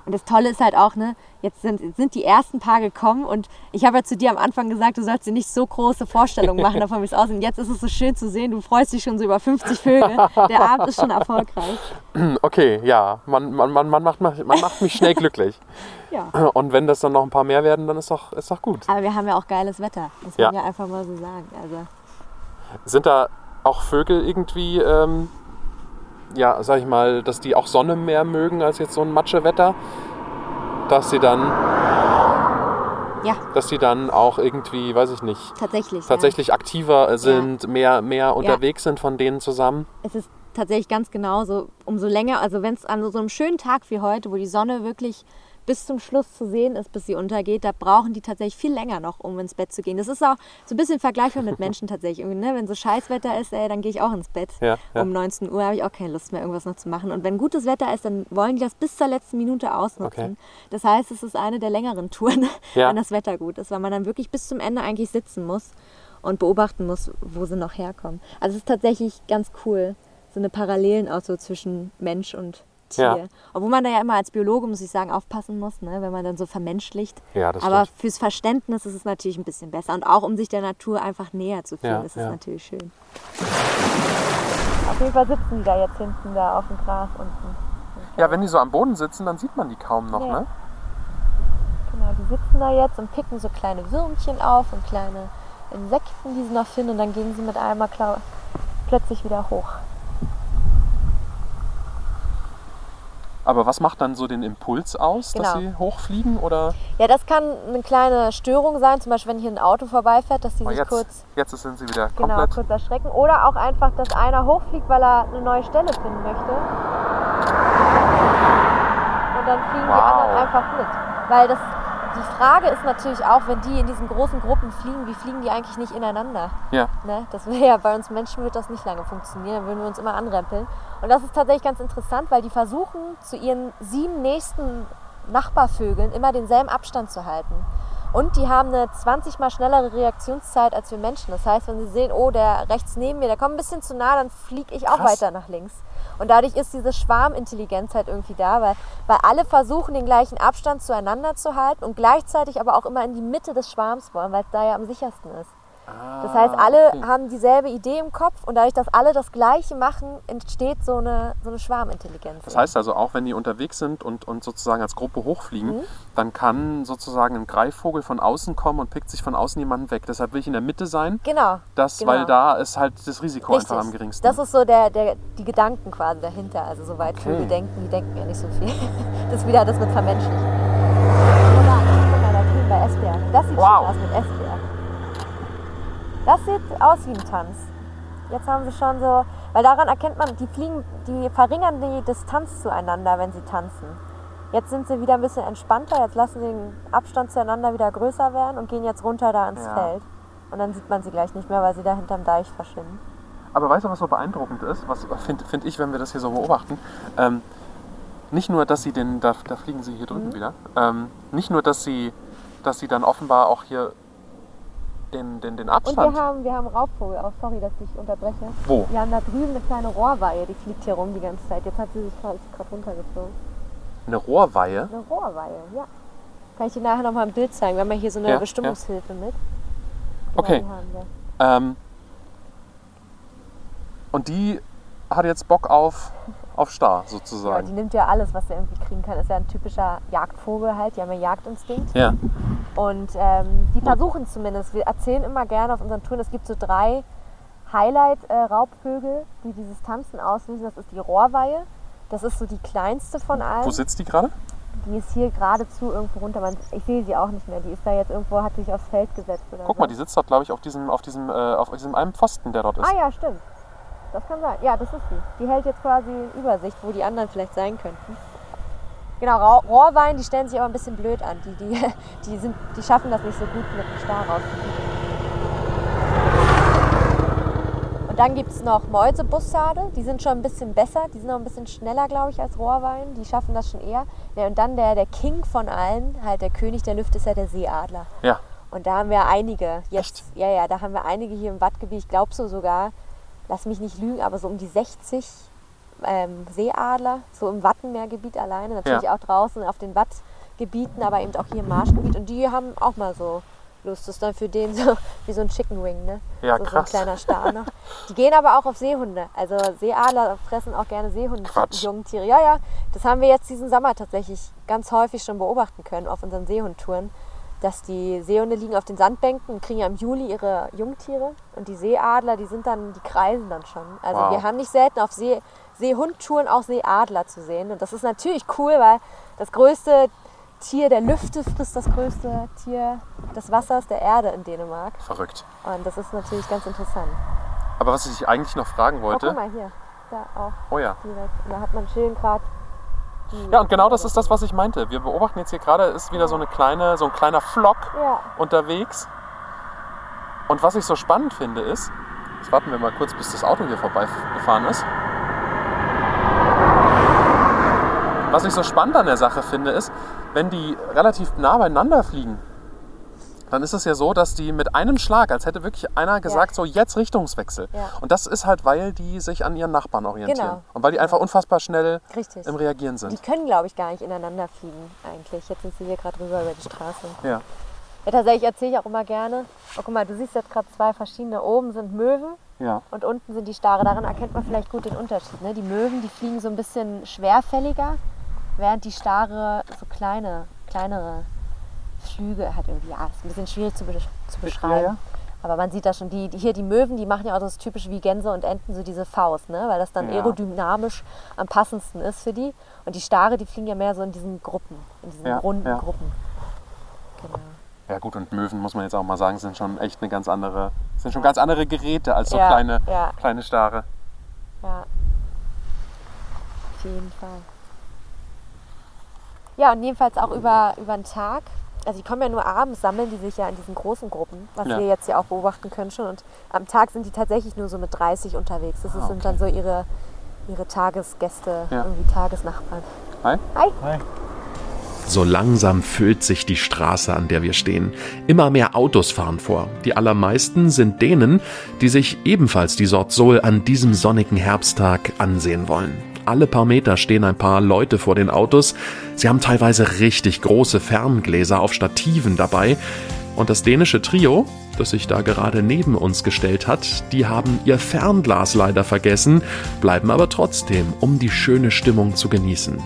Und das Tolle ist halt auch, ne, jetzt sind, sind die ersten paar gekommen und ich habe ja zu dir am Anfang gesagt, du sollst dir nicht so große Vorstellungen machen davon, wie es aussieht. Und jetzt ist es so schön zu sehen, du freust dich schon so über 50 Vögel. Der Abend ist schon erfolgreich. Okay, ja. Man, man, man, man, macht, mich- man macht mich schnell glücklich. Ja. Und wenn das dann noch ein paar mehr werden, dann ist doch, ist doch gut. Aber wir haben ja auch geiles Wetter, muss Ja. man ja einfach mal so sagen. Also, Sind da auch Vögel irgendwie, ähm, ja, sag ich mal, dass die auch Sonne mehr mögen als jetzt so ein Matschewetter? Dass sie dann, ja, dass sie dann auch irgendwie, weiß ich nicht, tatsächlich. tatsächlich aktiver sind, mehr, mehr unterwegs sind von denen zusammen? Ja. Es ist tatsächlich ganz genauso. Umso länger, also wenn es an so einem schönen Tag wie heute, wo die Sonne wirklich bis zum Schluss zu sehen ist, bis sie untergeht, da brauchen die tatsächlich viel länger noch, um ins Bett zu gehen. Das ist auch so ein bisschen vergleichbar mit Menschen tatsächlich. Ne? Wenn so Scheißwetter ist, ey, dann gehe ich auch ins Bett. Ja, ja. Um 19 Uhr habe ich auch keine Lust mehr, irgendwas noch zu machen. Und wenn gutes Wetter ist, dann wollen die das bis zur letzten Minute ausnutzen. Okay. Das heißt, es ist eine der längeren Touren, Ja. wenn das Wetter gut ist, weil man dann wirklich bis zum Ende eigentlich sitzen muss und beobachten muss, wo sie noch herkommen. Also es ist tatsächlich ganz cool, so eine Parallelen auch so zwischen Mensch und Tier. Ja. Obwohl man da ja immer als Biologe, muss ich sagen, aufpassen muss, ne, wenn man dann so vermenschlicht. Ja, das Aber stimmt. fürs Verständnis ist es natürlich ein bisschen besser. Und auch um sich der Natur einfach näher zu fühlen, Ja, ist es ja. natürlich schön. Auf jeden Fall sitzen die da jetzt hinten da auf dem Gras unten. Ja, wenn die so am Boden sitzen, dann sieht man die kaum noch, ne? Genau, die sitzen da jetzt und picken so kleine Würmchen auf und kleine Insekten, die sie noch finden. Und dann gehen sie mit einmal klar, plötzlich wieder hoch. Aber was macht dann so den Impuls aus, dass Genau. sie hochfliegen? Oder Ja, das kann eine kleine Störung sein, zum Beispiel wenn hier ein Auto vorbeifährt, dass die Oh, sich jetzt, kurz, jetzt sind sie wieder genau, komplett. kurz erschrecken. Oder auch einfach, dass einer hochfliegt, weil er eine neue Stelle finden möchte. Und dann fliegen die Wow. anderen einfach mit. Weil das, die Frage ist natürlich auch, wenn die in diesen großen Gruppen fliegen, wie fliegen die eigentlich nicht ineinander? Ja. Ne? Das wäre ja bei uns Menschen wird das nicht lange funktionieren, dann würden wir uns immer anrempeln. Und das ist tatsächlich ganz interessant, weil die versuchen zu ihren sieben nächsten Nachbarvögeln immer denselben Abstand zu halten. Und die haben eine 20 mal schnellere Reaktionszeit als wir Menschen. Das heißt, wenn sie sehen, oh, der rechts neben mir, der kommt ein bisschen zu nah, dann fliege ich auch Krass. weiter nach links. Und dadurch ist diese Schwarmintelligenz halt irgendwie da, weil, weil alle versuchen, den gleichen Abstand zueinander zu halten und gleichzeitig aber auch immer in die Mitte des Schwarms wollen, weil es da ja am sichersten ist. Das heißt, alle Ah, okay. haben dieselbe Idee im Kopf und dadurch, dass alle das Gleiche machen, entsteht so eine, so eine Schwarmintelligenz. Das heißt also, auch wenn die unterwegs sind und, und sozusagen als Gruppe hochfliegen, Mhm. dann kann sozusagen ein Greifvogel von außen kommen und pickt sich von außen jemanden weg. Deshalb will ich in der Mitte sein, genau. das, Genau. weil da ist halt das Risiko Richtig. einfach am geringsten. Das ist so der, der, die Gedanken quasi dahinter. Also soweit Okay. Vögel denken, die denken ja nicht so viel. Das ist wieder das mit vermenschlichen. Guck mal, da drüben bei Esbjerg. Das sieht Wow. schön aus mit Esbjerg. Das sieht aus wie ein Tanz. Jetzt haben sie schon so, weil daran erkennt man, die fliegen, die verringern die Distanz zueinander, wenn sie tanzen. Jetzt sind sie wieder ein bisschen entspannter, jetzt lassen sie den Abstand zueinander wieder größer werden und gehen jetzt runter da ins Ja. Feld. Und dann sieht man sie gleich nicht mehr, weil sie da hinterm Deich verschwinden. Aber weißt du, was so beeindruckend ist? Was finde find ich, wenn wir das hier so beobachten? Ähm, nicht nur, dass sie den, da, da fliegen sie hier Mhm. drüben wieder, ähm, nicht nur, dass sie, dass sie dann offenbar auch hier den, den, den Und Abstand. wir haben, wir haben Raubvogel auch, sorry, dass ich unterbreche. Wo? Wir haben da drüben eine kleine Rohrweihe, die fliegt hier rum die ganze Zeit. Jetzt hat sie sich gerade runtergeflogen. Eine Rohrweihe. Eine Rohrweihe, ja. Kann ich dir nachher nochmal ein Bild zeigen. Wir haben ja hier so eine Ja, Bestimmungshilfe mit. Genau, Okay. die. Ähm, und die hat jetzt Bock auf, auf Star Ja, sozusagen. die nimmt ja alles, was sie irgendwie kriegen kann. Ist ja ein typischer Jagdvogel halt. Die haben ja Jagdinstinkt. Ja. Und ähm, die versuchen es zumindest. Wir erzählen immer gerne auf unseren Touren, es gibt so drei Highlight-Raubvögel, die dieses Tanzen auslösen. Das ist die Rohrweihe. Das ist so die kleinste von Wo allen. sitzt die gerade? Die ist hier geradezu irgendwo runter. Man, ich sehe sie auch nicht mehr. Die ist da jetzt irgendwo, hat sich aufs Feld gesetzt Guck so. mal, die sitzt dort, glaube ich, auf diesem, auf diesem, äh, auf diesem einen Pfosten, der dort ist. Ah ja, stimmt. Das kann sein. Ja, das ist die. Die hält jetzt quasi Übersicht, wo die anderen vielleicht sein könnten. Genau, Rohrwein, die stellen sich aber ein bisschen blöd an. Die, die, die, sind, die schaffen das nicht so gut mit dem Star rauszukriegen. Und dann gibt es noch Mäusebussarde, die sind schon ein bisschen besser, die sind auch ein bisschen schneller, glaube ich, als Rohrwein. Die schaffen das schon eher. Ja, und dann der, der King von allen, halt der König der Lüfte, ist ja der Seeadler. Ja. Und da haben wir einige. Jetzt, Echt? Ja, ja, da haben wir einige hier im Wattgebiet. Ich glaube so sogar, lass mich nicht lügen, aber so um die 60 ähm, Seeadler, so im Wattenmeergebiet alleine. Natürlich Ja. auch draußen auf den Wattgebieten, aber eben auch hier im Marschgebiet. Und die haben auch mal so Lust. Das ist dann für den so wie so ein Chicken Wing, ne? Ja, so, so ein krass. kleiner Star noch. Die gehen aber auch auf Seehunde. Also Seeadler fressen auch gerne Seehunde, Quatsch. Jungtiere. Ja, ja, das haben wir jetzt diesen Sommer tatsächlich ganz häufig schon beobachten können auf unseren Seehundtouren dass die Seehunde liegen auf den Sandbänken und kriegen ja im Juli ihre Jungtiere. Und die Seeadler, die sind dann, die kreisen dann schon. Also Wow. wir haben nicht selten auf See, Seehundtouren auch Seeadler zu sehen. Und das ist natürlich cool, weil das größte Tier der Lüfte frisst das größte Tier des Wassers der Erde in Dänemark. Verrückt. Und das ist natürlich ganz interessant. Aber was ich eigentlich noch fragen Oh, wollte. guck mal hier. Da auch Oh ja. direkt. Und da hat man schön gerade. Ja, und genau das ist das, was ich meinte. Wir beobachten jetzt hier gerade, ist wieder so eine kleine, so ein kleiner Flock Ja, unterwegs. Und was ich so spannend finde ist, jetzt warten wir mal kurz, bis das Auto hier vorbeigefahren ist. Was ich so spannend an der Sache finde, ist, wenn die relativ nah beieinander fliegen, dann ist es ja so, dass die mit einem Schlag, als hätte wirklich einer gesagt, so jetzt Richtungswechsel. Ja. Und das ist halt, weil die sich an ihren Nachbarn orientieren. Genau. Und weil die einfach unfassbar schnell richtig. im Reagieren Die sind. können, glaube ich, gar nicht ineinander fliegen eigentlich. Jetzt sind sie hier gerade rüber über die Straße. Ja. Ja, tatsächlich erzähle ich auch immer gerne. Oh, guck mal, du siehst jetzt gerade zwei verschiedene. Oben sind Möwen Ja. und unten sind die Stare. Daran erkennt man vielleicht gut den Unterschied. Ne? Die Möwen, die fliegen so ein bisschen schwerfälliger, während die Stare so kleine, kleinere Flüge hat irgendwie. Ja, ist ein bisschen schwierig zu, besch zu beschreiben. ja. Aber man sieht da schon, die, die hier die Möwen, die machen ja auch das typische wie Gänse und Enten, so diese Faust, ne? weil das dann Ja. aerodynamisch am passendsten ist für die. Und die Stare, die fliegen ja mehr so in diesen Gruppen, in diesen Ja, runden ja. Gruppen. Genau. Ja gut, und Möwen, muss man jetzt auch mal sagen, sind schon echt eine ganz andere, sind schon ganz andere Geräte als so Ja, kleine, ja. kleine Stare. Ja. Auf jeden Fall. Ja, und jedenfalls auch über, über den Tag. Also die kommen ja nur abends, sammeln die sich ja in diesen großen Gruppen, was Ja. wir jetzt ja auch beobachten können schon. Und am Tag sind die tatsächlich nur so mit 30 unterwegs. Das Ah, sind dann so ihre, ihre Tagesgäste, Ja. irgendwie Tagesnachbarn. Hi. Hi. So langsam füllt sich die Straße, an der wir stehen. Immer mehr Autos fahren vor. Die allermeisten sind denen, die sich ebenfalls die Sort Sol an diesem sonnigen Herbsttag ansehen wollen. Alle paar Meter stehen ein paar Leute vor den Autos. Sie haben teilweise richtig große Ferngläser auf Stativen dabei. Und das dänische Trio, das sich da gerade neben uns gestellt hat, die haben ihr Fernglas leider vergessen, bleiben aber trotzdem, um die schöne Stimmung zu genießen.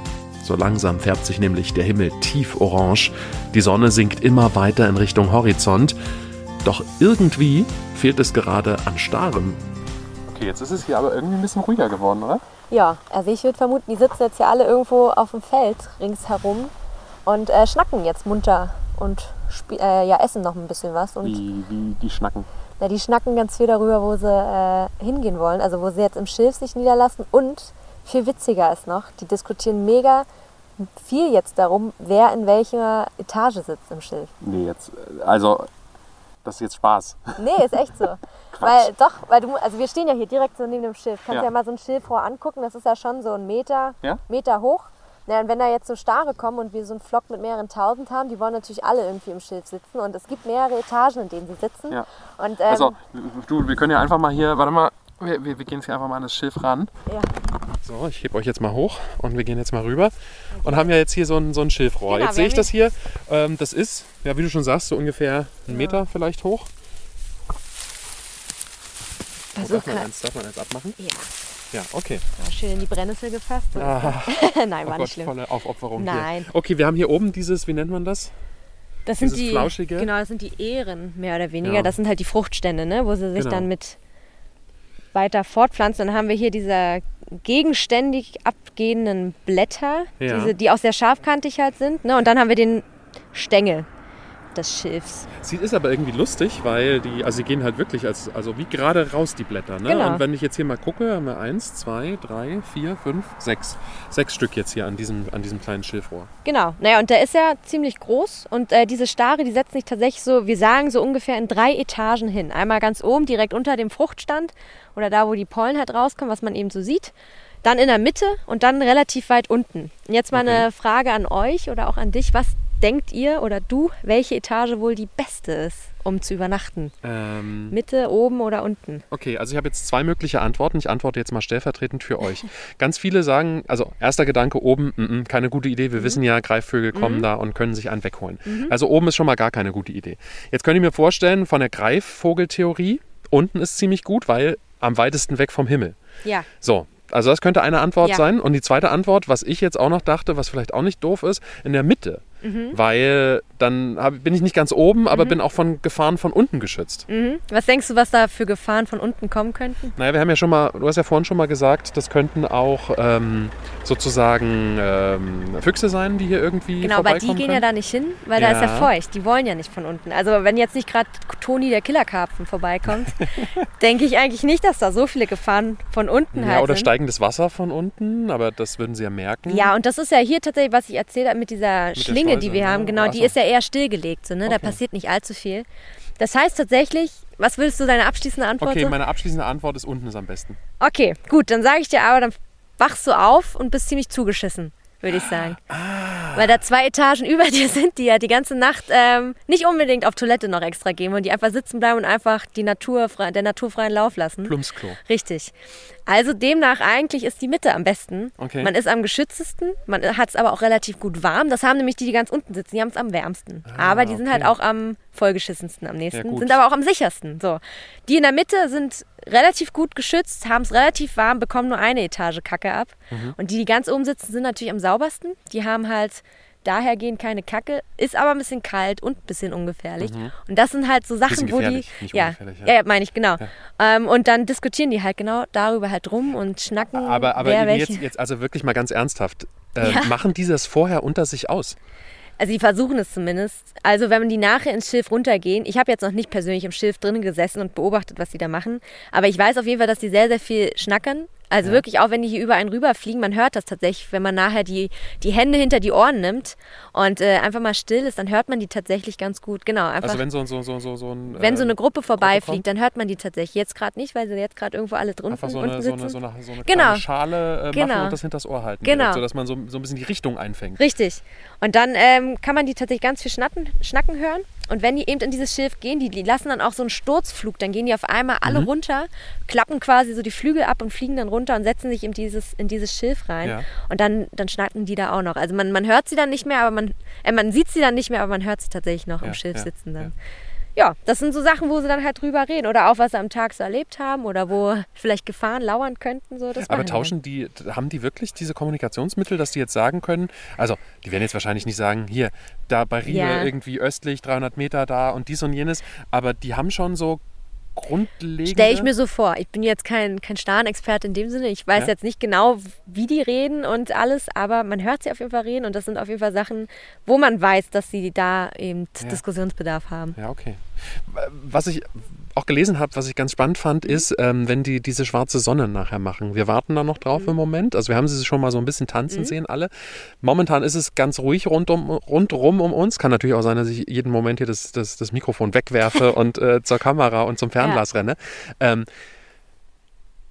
So langsam färbt sich nämlich der Himmel tief orange, die Sonne sinkt immer weiter in Richtung Horizont, doch irgendwie fehlt es gerade an Starem. Okay, jetzt ist es hier aber irgendwie ein bisschen ruhiger geworden, oder? Ja, also ich würde vermuten, die sitzen jetzt hier alle irgendwo auf dem Feld ringsherum und äh, schnacken jetzt munter und äh, ja, essen noch ein bisschen was. Und Wie, wie die schnacken. Na, die schnacken ganz viel darüber, wo sie äh, hingehen wollen, also wo sie jetzt im Schilf sich niederlassen. Und viel witziger ist noch, die diskutieren mega viel jetzt darum, wer in welcher Etage sitzt im Schilf. Nee, jetzt, also, das ist jetzt Spaß. Nee, ist echt so. weil doch, weil du, also wir stehen ja hier direkt so neben dem Schilf. Kannst Ja. ja. ja mal so ein Schilfrohr angucken, das ist ja schon so ein Meter, Ja? Meter hoch. Na, und wenn da jetzt so Stare kommen und wir so einen Flock mit mehreren tausend haben, die wollen natürlich alle irgendwie im Schilf sitzen. Und es gibt mehrere Etagen, in denen sie sitzen. Ja. Und, ähm, Also, du, wir können ja einfach mal hier, warte mal, wir, wir, wir gehen jetzt hier einfach mal an das Schilf ran. ja. So, ich heb euch jetzt mal hoch und wir gehen jetzt mal rüber und haben ja jetzt hier so ein, so ein Schilfrohr. Genau, jetzt sehe ich das hier. Ähm, das ist, ja, wie du schon sagst, so ungefähr einen Meter vielleicht hoch. Also darf, man kann- eins, darf man eins abmachen? Ja. Ja, okay. Ja, schön in die Brennnessel gefasst. Ah. Nein, oh war Gott, nicht schlimm. volle Aufopferung Nein. hier. Okay, wir haben hier oben dieses, wie nennt man das? Das sind dieses die, Flauschige. Genau, das sind die Ähren, mehr oder weniger. Ja. Das sind halt die Fruchtstände, ne? wo sie sich Genau. dann mit weiter fortpflanzen. Dann haben wir hier diese gegenständig abgehenden Blätter, Ja. diese, die auch sehr scharfkantig halt sind. Ne? Und dann haben wir den Stängel des Schilfs. Sie ist aber irgendwie lustig, weil die, also sie gehen halt wirklich als, also wie gerade raus die Blätter. Ne? Genau. Und wenn ich jetzt hier mal gucke, haben wir eins, zwei, drei, vier, fünf, sechs. Sechs Stück jetzt hier an diesem, an diesem kleinen Schilfrohr. Genau. Naja, und der ist ja ziemlich groß. Und äh, diese Stare, die setzen sich tatsächlich so, wir sagen so ungefähr in drei Etagen hin. Einmal ganz oben, direkt unter dem Fruchtstand oder da, wo die Pollen halt rauskommen, was man eben so sieht. Dann in der Mitte und dann relativ weit unten. Und jetzt mal Okay. eine Frage an euch oder auch an dich. Was denkt ihr oder du, welche Etage wohl die beste ist, um zu übernachten? Ähm, Mitte, oben oder unten? Okay, also ich habe jetzt zwei mögliche Antworten. Ich antworte jetzt mal stellvertretend für euch. Ganz viele sagen, also erster Gedanke oben, mm, mm, keine gute Idee. Wir wissen ja, Greifvögel kommen da und können sich einen wegholen. Also oben ist schon mal gar keine gute Idee. Jetzt könnt ihr mir vorstellen, von der Greifvogeltheorie, unten ist ziemlich gut, weil am weitesten weg vom Himmel. Ja. So, also das könnte eine Antwort Ja. sein. Und die zweite Antwort, was ich jetzt auch noch dachte, was vielleicht auch nicht doof ist, in der Mitte. Weil dann hab, bin ich nicht ganz oben, aber bin auch von Gefahren von unten geschützt. Mhm. Was denkst du, was da für Gefahren von unten kommen könnten? Naja, wir haben ja schon mal, du hast ja vorhin schon mal gesagt, das könnten auch ähm, sozusagen ähm, Füchse sein, die hier irgendwie Genau, aber die gehen können. ja da nicht hin, weil da ist ja Ja. feucht. Die wollen ja nicht von unten. Also wenn jetzt nicht gerade Toni der Killerkarpfen vorbeikommt, denke ich eigentlich nicht, dass da so viele Gefahren von unten ja, halt oder sind. steigendes Wasser von unten, aber das würden sie ja merken. Ja, und das ist ja hier tatsächlich, was ich erzählt habe mit dieser der Schlinge, die Schleuse, wir ne? haben. Genau, Ach die so. ist ja eher stillgelegt. So, ne? Da Okay. passiert nicht allzu viel. Das heißt tatsächlich, was willst du deine abschließende Antwort? Okay, meine abschließende Antwort ist unten ist am besten. Okay, gut, dann sage ich dir aber, dann wachst du auf und bist ziemlich zugeschissen, würde ich sagen. Ah. Weil da zwei Etagen über dir sind, die ja die ganze Nacht ähm, nicht unbedingt auf Toilette noch extra gehen und die einfach sitzen bleiben und einfach die Natur, der naturfreien Lauf lassen. Plumpsklo. Richtig. Also demnach eigentlich ist die Mitte am besten. Okay. Man ist am geschütztesten, man hat es aber auch relativ gut warm. Das haben nämlich die, die ganz unten sitzen, die haben es am wärmsten. aber die sind Ah, okay. halt auch am vollgeschissensten am nächsten, gut. sind aber auch am sichersten. So. Die in der Mitte sind relativ gut geschützt, haben es relativ warm, bekommen nur eine Etage Kacke ab. Mhm. Und die, die ganz oben sitzen, sind natürlich am saubersten. Die haben halt dahergehend keine Kacke, ist aber ein bisschen kalt und ein bisschen ungefährlich. Und das sind halt so Sachen, wo die. ja, ja. ja, ja, meine ich, genau. Ähm, und dann diskutieren die halt genau darüber halt rum und schnacken. Aber, aber wer jetzt, jetzt also wirklich mal ganz ernsthaft. Äh, Ja. Machen die das vorher unter sich aus? Also die versuchen es zumindest. Also wenn die nachher ins Schilf runtergehen, ich habe jetzt noch nicht persönlich im Schilf drin gesessen und beobachtet, was die da machen, aber ich weiß auf jeden Fall, dass die sehr, sehr viel schnackern. Also wirklich, auch wenn die hier über einen rüberfliegen, man hört das tatsächlich, wenn man nachher die, die Hände hinter die Ohren nimmt und äh, einfach mal still ist, dann hört man die tatsächlich ganz gut. Genau, einfach. Also wenn so, so, so, so, so ein... wenn so ähm, eine Gruppe vorbeifliegt, dann hört man die tatsächlich. Jetzt gerade nicht, weil sie jetzt gerade irgendwo alle drunten Einfach so eine, so sitzen. eine, so eine, so eine Genau. kleine Schale äh, machen Genau. und das hinters Ohr halten. Genau. Direkt, sodass man so, so ein bisschen die Richtung einfängt. Richtig. Und dann ähm, kann man die tatsächlich ganz viel schnacken, schnacken hören. Und wenn die eben in dieses Schilf gehen, die, die lassen dann auch so einen Sturzflug. Dann gehen die auf einmal Mhm. alle runter, klappen quasi so die Flügel ab und fliegen dann runter und setzen sich in dieses, in dieses Schilf rein. Ja. Und dann, dann schnacken die da auch noch. Also man, man hört sie dann nicht mehr, aber man, äh, man sieht sie dann nicht mehr, aber man hört sie tatsächlich noch Ja, im Schilf sitzen dann. Ja, das sind so Sachen, wo sie dann halt drüber reden. Oder auch, was sie am Tag so erlebt haben oder wo vielleicht Gefahren lauern könnten. So, Aber tauschen die, haben die wirklich diese Kommunikationsmittel, dass die jetzt sagen können, also die werden jetzt wahrscheinlich nicht sagen, hier, da bei Rive Ja. irgendwie östlich, 300 Meter da und dies und jenes, aber die haben schon so grundlegende... Stelle ich mir so vor. Ich bin jetzt kein, kein Starrenexperte in dem Sinne. Ich weiß Ja. jetzt nicht genau, wie die reden und alles, aber man hört sie auf jeden Fall reden und das sind auf jeden Fall Sachen, wo man weiß, dass sie da eben Ja. Diskussionsbedarf haben. Ja, okay. Was ich auch gelesen habe, was ich ganz spannend fand, ist, ähm, wenn die diese schwarze Sonne nachher machen. Wir warten da noch drauf im Moment. Also wir haben sie schon mal so ein bisschen tanzen sehen, alle. Momentan ist es ganz ruhig rundum, rundrum um uns. Kann natürlich auch sein, dass ich jeden Moment hier das, das, das Mikrofon wegwerfe und äh, zur Kamera und zum Fernglas renne. Ähm,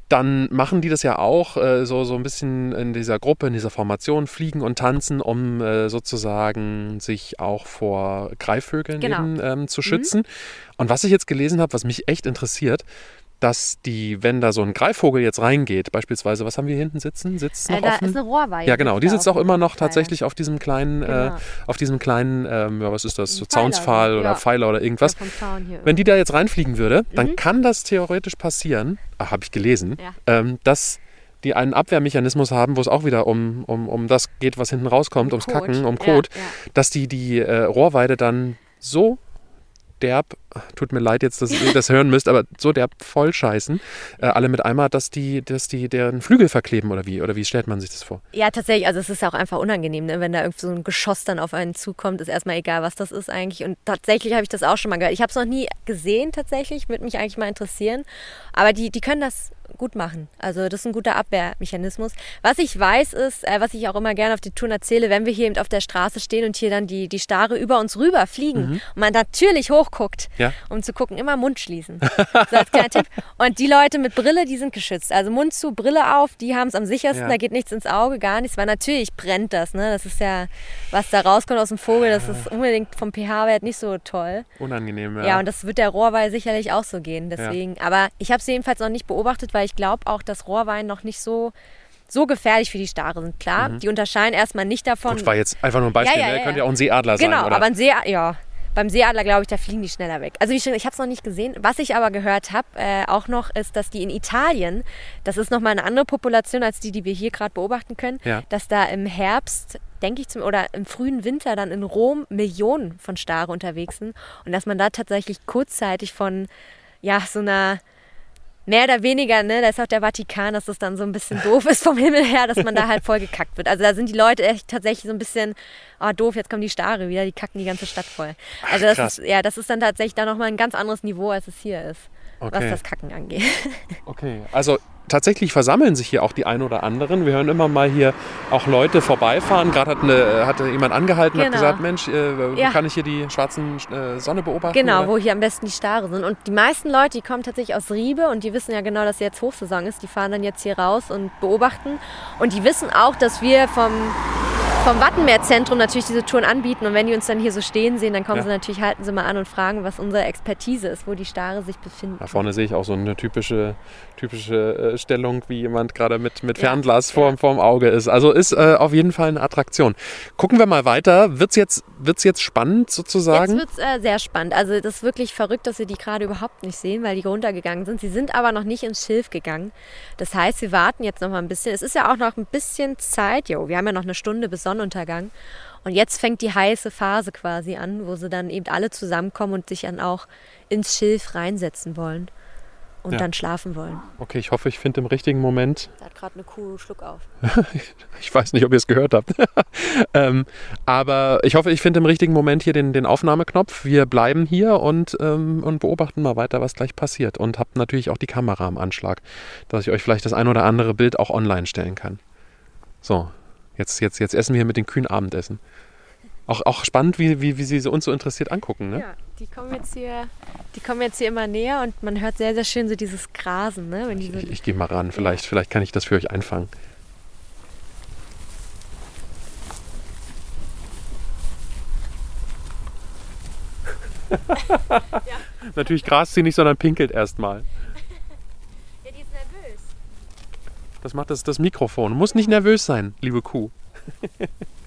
dann machen die das ja auch äh, so, so ein bisschen in dieser Gruppe, in dieser Formation, fliegen und tanzen, um äh, sozusagen sich auch vor Greifvögeln Genau. eben ähm, zu schützen. Und was ich jetzt gelesen habe, was mich echt interessiert, dass die, wenn da so ein Greifvogel jetzt reingeht, beispielsweise, was haben wir hier hinten sitzen? Sitzt noch Äh, da offen? ist eine Rohrweihe. ja, genau. Die sitzt auch immer noch tatsächlich auf diesem kleinen, Genau. äh, auf diesem kleinen, ähm, ja, was ist das, so Zaunspfahl oder ja. Pfeiler oder irgendwas. Ja. Wenn die da jetzt reinfliegen würde, dann Mhm. kann das theoretisch passieren, habe ich gelesen, ähm, dass die einen Abwehrmechanismus haben, wo es auch wieder um, um, um das geht, was hinten rauskommt, ums Kot. Kacken, um Kot, dass die die äh, Rohrweide dann so derb, tut mir leid jetzt, dass ihr das hören müsst, aber so derb voll scheißen, äh, alle mit einmal, dass die, dass die deren Flügel verkleben oder wie? Oder wie stellt man sich das vor? Ja, tatsächlich. Also es ist ja auch einfach unangenehm, ne? wenn da irgendwie so ein Geschoss dann auf einen zukommt. Ist erstmal egal, was das ist eigentlich. Und tatsächlich habe ich das auch schon mal gehört. Ich habe es noch nie gesehen tatsächlich. Würde mich eigentlich mal interessieren. Aber die, die können das gut machen. Also das ist ein guter Abwehrmechanismus. Was ich weiß ist, äh, was ich auch immer gerne auf den Touren erzähle, wenn wir hier eben auf der Straße stehen und hier dann die, die Stare über uns rüber fliegen und man natürlich hochguckt, Ja. um zu gucken, immer Mund schließen. So als kleiner Tipp. Und die Leute mit Brille, die sind geschützt. Also Mund zu, Brille auf, die haben es am sichersten, Ja. da geht nichts ins Auge, gar nichts, weil natürlich brennt das. Ne? Das ist ja, was da rauskommt aus dem Vogel, das ist unbedingt vom pH-Wert nicht so toll. Unangenehm, ja. Ja, und das wird der Rohrwein sicherlich auch so gehen. Deswegen, aber ich habe es jedenfalls noch nicht beobachtet, weil ich glaube auch, dass Rohrwein noch nicht so, so gefährlich für die Stare sind. Klar, die unterscheiden erstmal nicht davon. Mhm. Gut, war jetzt einfach nur ein Beispiel, Ja, ja, ne? ja, könnte ja. ja auch ein Seeadler genau, sein, oder? aber ein See, ja. Beim Seeadler, glaube ich, da fliegen die schneller weg. Also wie schon, ich habe es noch nicht gesehen. Was ich aber gehört habe, äh, auch noch, ist, dass die in Italien, das ist nochmal eine andere Population als die, die wir hier gerade beobachten können, Ja. dass da im Herbst, denke ich, zum, oder im frühen Winter dann in Rom Millionen von Stare unterwegs sind und dass man da tatsächlich kurzzeitig von, ja, so einer mehr oder weniger, ne, da ist auch der Vatikan, dass das dann so ein bisschen doof ist vom Himmel her, dass man da halt voll gekackt wird. Also da sind die Leute echt tatsächlich so ein bisschen, oh doof, jetzt kommen die Stare wieder, die kacken die ganze Stadt voll. Also das krass. ist, ja, das ist dann tatsächlich dann nochmal ein ganz anderes Niveau, als es hier ist, was Okay. das Kacken angeht. Okay, also tatsächlich versammeln sich hier auch die ein oder anderen. Wir hören immer mal hier auch Leute vorbeifahren. Gerade hat, eine, hat jemand angehalten und hat Genau. gesagt, Mensch, äh, Ja. kann ich hier die schwarzen äh, Sonne beobachten? Genau, oder? wo hier am besten die Stare sind. Und die meisten Leute, die kommen tatsächlich aus Riebe und die wissen ja genau, dass jetzt Hochsaison ist. Die fahren dann jetzt hier raus und beobachten. Und die wissen auch, dass wir vom, vom Wattenmeerzentrum natürlich diese Touren anbieten. Und wenn die uns dann hier so stehen sehen, dann kommen Ja. sie natürlich, halten sie mal an und fragen, was unsere Expertise ist, wo die Stare sich befinden. Da vorne sehe ich auch so eine typische, typische äh, Stellung, wie jemand gerade mit, mit Fernglas vorm, ja. vorm Auge ist. Also ist äh, auf jeden Fall eine Attraktion. Gucken wir mal weiter. Wird es jetzt, wird's jetzt spannend sozusagen? Jetzt wird es äh, sehr spannend. Also das ist wirklich verrückt, dass wir die gerade überhaupt nicht sehen, weil die runtergegangen sind. Sie sind aber noch nicht ins Schilf gegangen. Das heißt, wir warten jetzt noch mal ein bisschen. Es ist ja auch noch ein bisschen Zeit. Jo, wir haben ja noch eine Stunde bis Sonnenuntergang. Und jetzt fängt die heiße Phase quasi an, wo sie dann eben alle zusammenkommen und sich dann auch ins Schilf reinsetzen wollen und Ja. dann schlafen wollen. Okay, ich hoffe, ich finde im richtigen Moment Da hat gerade eine Kuh Schluck auf. Ich weiß nicht, ob ihr es gehört habt. ähm, aber ich hoffe, ich finde im richtigen Moment hier den, den Aufnahmeknopf. Wir bleiben hier und, ähm, und beobachten mal weiter, was gleich passiert. Und habt natürlich auch die Kamera am Anschlag, dass ich euch vielleicht das ein oder andere Bild auch online stellen kann. So, jetzt, jetzt, jetzt essen wir hier mit den Kühen Abendessen. Auch, auch spannend, wie, wie, wie sie uns so interessiert angucken. Ne? Ja, die kommen jetzt hier, die kommen jetzt hier immer näher und man hört sehr, sehr schön so dieses Grasen, ne? So Ich, ich gehe mal ran, vielleicht, vielleicht kann ich das für euch einfangen. Natürlich grast sie nicht, sondern pinkelt erstmal. Ja, die ist nervös. Das macht das, das Mikrofon. Muss nicht nervös sein, liebe Kuh.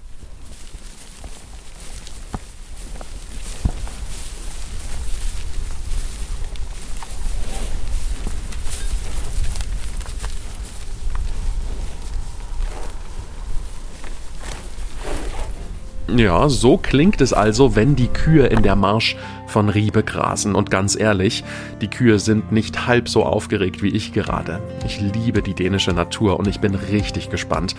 Ja, so klingt es also, wenn die Kühe in der Marsch von Riebe grasen. Und ganz ehrlich, die Kühe sind nicht halb so aufgeregt wie ich gerade. Ich liebe die dänische Natur und ich bin richtig gespannt,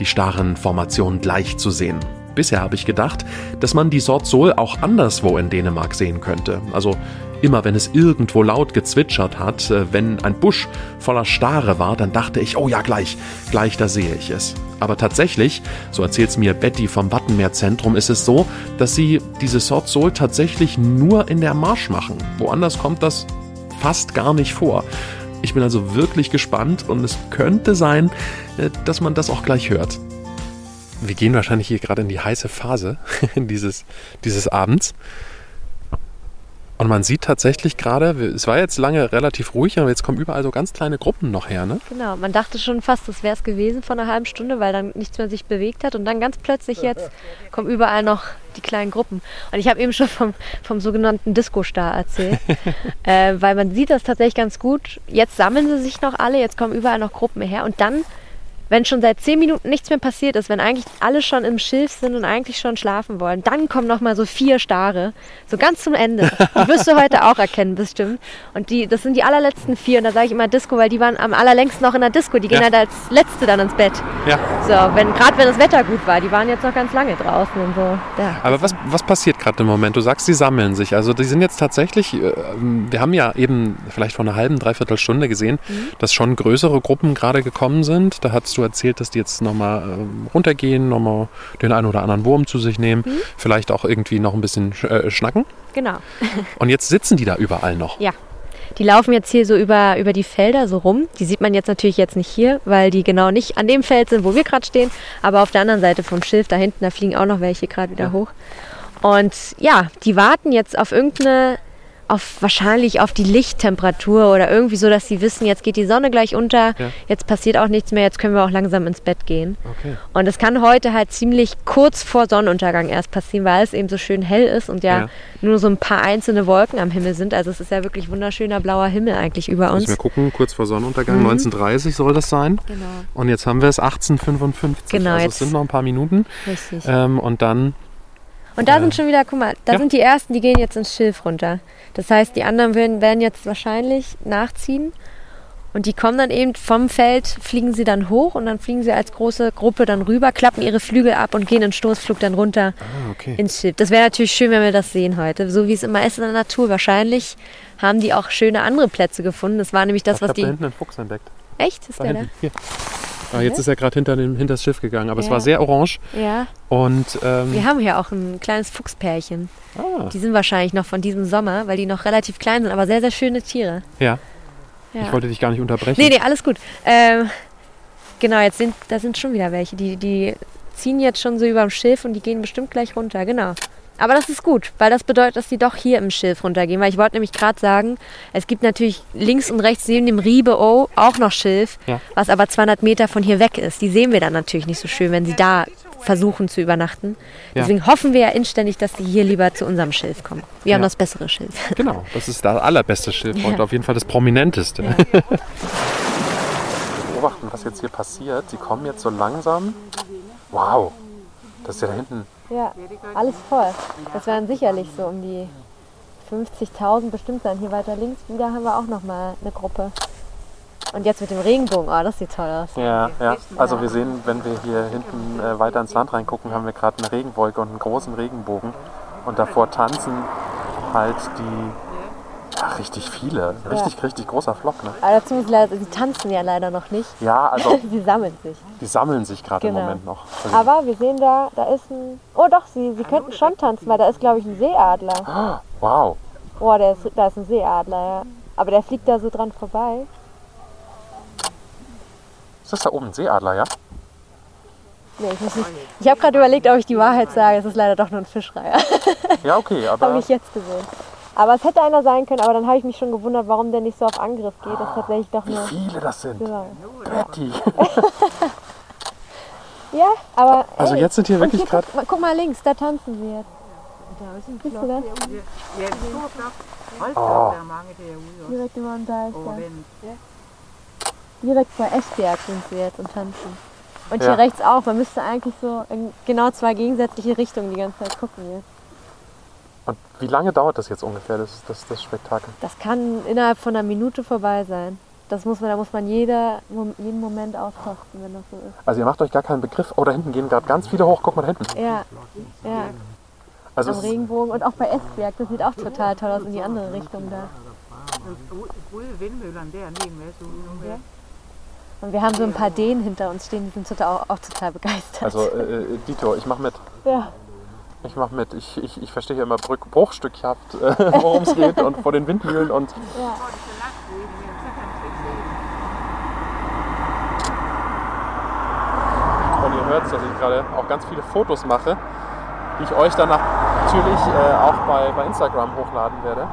die starren Formationen gleich zu sehen. Bisher habe ich gedacht, dass man die Sort Sol auch anderswo in Dänemark sehen könnte. Also immer wenn es irgendwo laut gezwitschert hat, äh, wenn ein Busch voller Stare war, dann dachte ich, oh ja, gleich, gleich, da sehe ich es. Aber tatsächlich, so erzählt's mir Betty vom Wattenmeerzentrum, ist es so, dass sie diese Sort Sol tatsächlich nur in der Marsch machen. Woanders kommt das fast gar nicht vor. Ich bin also wirklich gespannt und es könnte sein, äh, dass man das auch gleich hört. Wir gehen wahrscheinlich hier gerade in die heiße Phase dieses, dieses Abends. Und man sieht tatsächlich gerade, es war jetzt lange relativ ruhig, aber jetzt kommen überall so ganz kleine Gruppen noch her, ne? Genau, man dachte schon fast, das wäre es gewesen vor einer halben Stunde, weil dann nichts mehr sich bewegt hat. Und dann ganz plötzlich jetzt kommen überall noch die kleinen Gruppen. Und ich habe eben schon vom, vom sogenannten Disco-Star erzählt, äh, weil man sieht das tatsächlich ganz gut. Jetzt sammeln sie sich noch alle, jetzt kommen überall noch Gruppen her. Und dann wenn schon seit zehn Minuten nichts mehr passiert ist, wenn eigentlich alle schon im Schilf sind und eigentlich schon schlafen wollen, dann kommen noch mal so vier Stare, so ganz zum Ende. Die wirst du heute auch erkennen, bestimmt. Und die, das sind die allerletzten vier. Und da sage ich immer Disco, weil die waren am allerlängsten noch in der Disco. Die gehen ja. halt als Letzte dann ins Bett. Ja. So, wenn gerade wenn das Wetter gut war, die waren jetzt noch ganz lange draußen und so. Ja. Aber was, was passiert gerade im Moment? Du sagst, sie sammeln sich. Also die sind jetzt tatsächlich, äh, wir haben ja eben vielleicht vor einer halben, dreiviertel Stunde gesehen, mhm. dass schon größere Gruppen gerade gekommen sind. Da hat du erzählt, dass die jetzt nochmal äh, runtergehen, nochmal den einen oder anderen Wurm zu sich nehmen, mhm. vielleicht auch irgendwie noch ein bisschen sch äh, schnacken. Genau. Und jetzt sitzen die da überall noch. Ja. Die laufen jetzt hier so über, über die Felder so rum. Die sieht man jetzt natürlich jetzt nicht hier, weil die genau nicht an dem Feld sind, wo wir gerade stehen. Aber auf der anderen Seite vom Schilf, da hinten, da fliegen auch noch welche gerade wieder ja. hoch. Und ja, die warten jetzt auf irgendeine auf wahrscheinlich auf die Lichttemperatur oder irgendwie so, dass sie wissen, jetzt geht die Sonne gleich unter, ja. jetzt passiert auch nichts mehr, jetzt können wir auch langsam ins Bett gehen. Okay. Und das kann heute halt ziemlich kurz vor Sonnenuntergang erst passieren, weil es eben so schön hell ist und ja, ja. nur so ein paar einzelne Wolken am Himmel sind. Also es ist ja wirklich wunderschöner blauer Himmel eigentlich über uns. Müssen wir gucken, kurz vor Sonnenuntergang, mhm. 19.30 soll das sein. Genau. Und jetzt haben wir es 18.55. Genau, also es sind noch ein paar Minuten. Richtig. Ähm, und dann und da ja. sind schon wieder, guck mal, da ja. sind die ersten, die gehen jetzt ins Schilf runter. Das heißt, die anderen werden, werden jetzt wahrscheinlich nachziehen. Und die kommen dann eben vom Feld, fliegen sie dann hoch und dann fliegen sie als große Gruppe dann rüber, klappen ihre Flügel ab und gehen in Stoßflug dann runter ah, okay. ins Schiff. Das wäre natürlich schön, wenn wir das sehen heute. So wie es immer ist in der Natur. Wahrscheinlich haben die auch schöne andere Plätze gefunden. Das war nämlich das, ich was die. Ich habe da hinten einen Fuchs entdeckt. Echt? Ist da der da? Hier. Ah, jetzt ist er gerade hinter, hinter das Schiff gegangen, aber ja. es war sehr orange. Ja. Und, ähm, Wir haben hier auch ein kleines Fuchspärchen. Ah. Die sind wahrscheinlich noch von diesem Sommer, weil die noch relativ klein sind, aber sehr, sehr schöne Tiere. Ja. ja. Ich wollte dich gar nicht unterbrechen. Nee, nee, alles gut. Ähm, genau, jetzt sind, da sind schon wieder welche. Die, die ziehen jetzt schon so über dem Schiff und die gehen bestimmt gleich runter, genau. Aber das ist gut, weil das bedeutet, dass die doch hier im Schilf runtergehen. Weil ich wollte nämlich gerade sagen, es gibt natürlich links und rechts neben dem Riebe-O auch noch Schilf, ja. was aber 200 Meter von hier weg ist. Die sehen wir dann natürlich nicht so schön, wenn sie da versuchen zu übernachten. Ja. Deswegen hoffen wir ja inständig, dass die hier lieber zu unserem Schilf kommen. Wir ja. haben das bessere Schilf. Genau, das ist das allerbeste Schilf und auf jeden Fall das prominenteste. beobachten, was jetzt hier passiert. Sie kommen jetzt so langsam. Wow, das ist ja da hinten ja, alles voll. Das werden sicherlich so um die 50.000 bestimmt sein. Hier weiter links wieder haben wir auch noch mal eine Gruppe. Und jetzt mit dem Regenbogen, oh, das sieht toll aus. Ja, ja. Also wir sehen, wenn wir hier hinten äh, weiter ins Land reingucken, haben wir gerade eine Regenwolke und einen großen Regenbogen. Und davor tanzen halt die ja, richtig viele. Richtig, ja. richtig großer Flock. Ne? Aber dazu muss leider, sie tanzen ja leider noch nicht. Ja, also. sie sammeln sich. Die sammeln sich gerade genau. im Moment noch. Also Aber wir sehen da, da ist ein. Oh doch, sie, sie könnten schon tanzen, weil da ist, glaube ich, ein Seeadler. Wow. Oh, der ist, da ist ein Seeadler, ja. Aber der fliegt da so dran vorbei. Ist das da oben ein Seeadler, ja? Nee, ich muss nicht. Ich habe gerade überlegt, ob ich die Wahrheit sage. Es ist leider doch nur ein Fischreiher. Ja, okay, aber. habe ich jetzt gesehen. Aber es hätte einer sein können, aber dann habe ich mich schon gewundert, warum der nicht so auf Angriff geht. Das ist tatsächlich doch Wie nur. viele das sind. Ja. Betty. ja, aber. Also ey, jetzt sind hier wirklich gerade. Guck, guck, mal links, da tanzen sie jetzt. Siehst du das? Oh. Direkt über dem Deich. Direkt bei Esbjerg sind sie jetzt und tanzen. Und hier ja. rechts auch. Man müsste eigentlich so in genau zwei gegensätzliche Richtungen die ganze Zeit gucken jetzt. Und wie lange dauert das jetzt ungefähr, das, das, das Spektakel? Das kann innerhalb von einer Minute vorbei sein. Das muss man, da muss man jeder, jeden Moment auskosten, wenn das so ist. Also ihr macht euch gar keinen Begriff. Oh, da hinten gehen gerade ganz viele hoch. Guck mal da hinten. Ja, ja. Also Am Regenbogen und auch bei Esberg. Das sieht auch total toll aus in die andere Richtung da. Und wir haben so ein paar Dänen hinter uns stehen, die sind total, auch, auch total begeistert. Also äh, äh Dito, ich mache mit. Ja. Ich mach mit. Ich, ich, ich verstehe ja immer bruchstückhaft, äh, worum es geht und vor den Windmühlen und. Ja. Ihr hört, dass ich gerade auch ganz viele Fotos mache, die ich euch dann natürlich äh, auch bei, bei Instagram hochladen werde.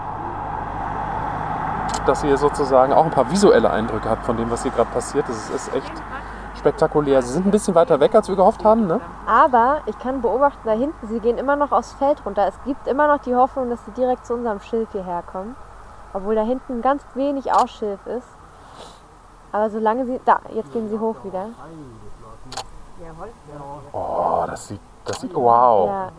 dass ihr sozusagen auch ein paar visuelle Eindrücke habt von dem, was hier gerade passiert. Das ist echt spektakulär. Sie sind ein bisschen weiter weg, als wir gehofft haben, ne? Aber ich kann beobachten, da hinten, sie gehen immer noch aufs Feld runter. Es gibt immer noch die Hoffnung, dass sie direkt zu unserem Schilf hierher kommen. Obwohl da hinten ganz wenig auch Schilf ist. Aber solange sie. Da, jetzt gehen sie hoch wieder. Oh, das sieht, das sieht, wow, Ja.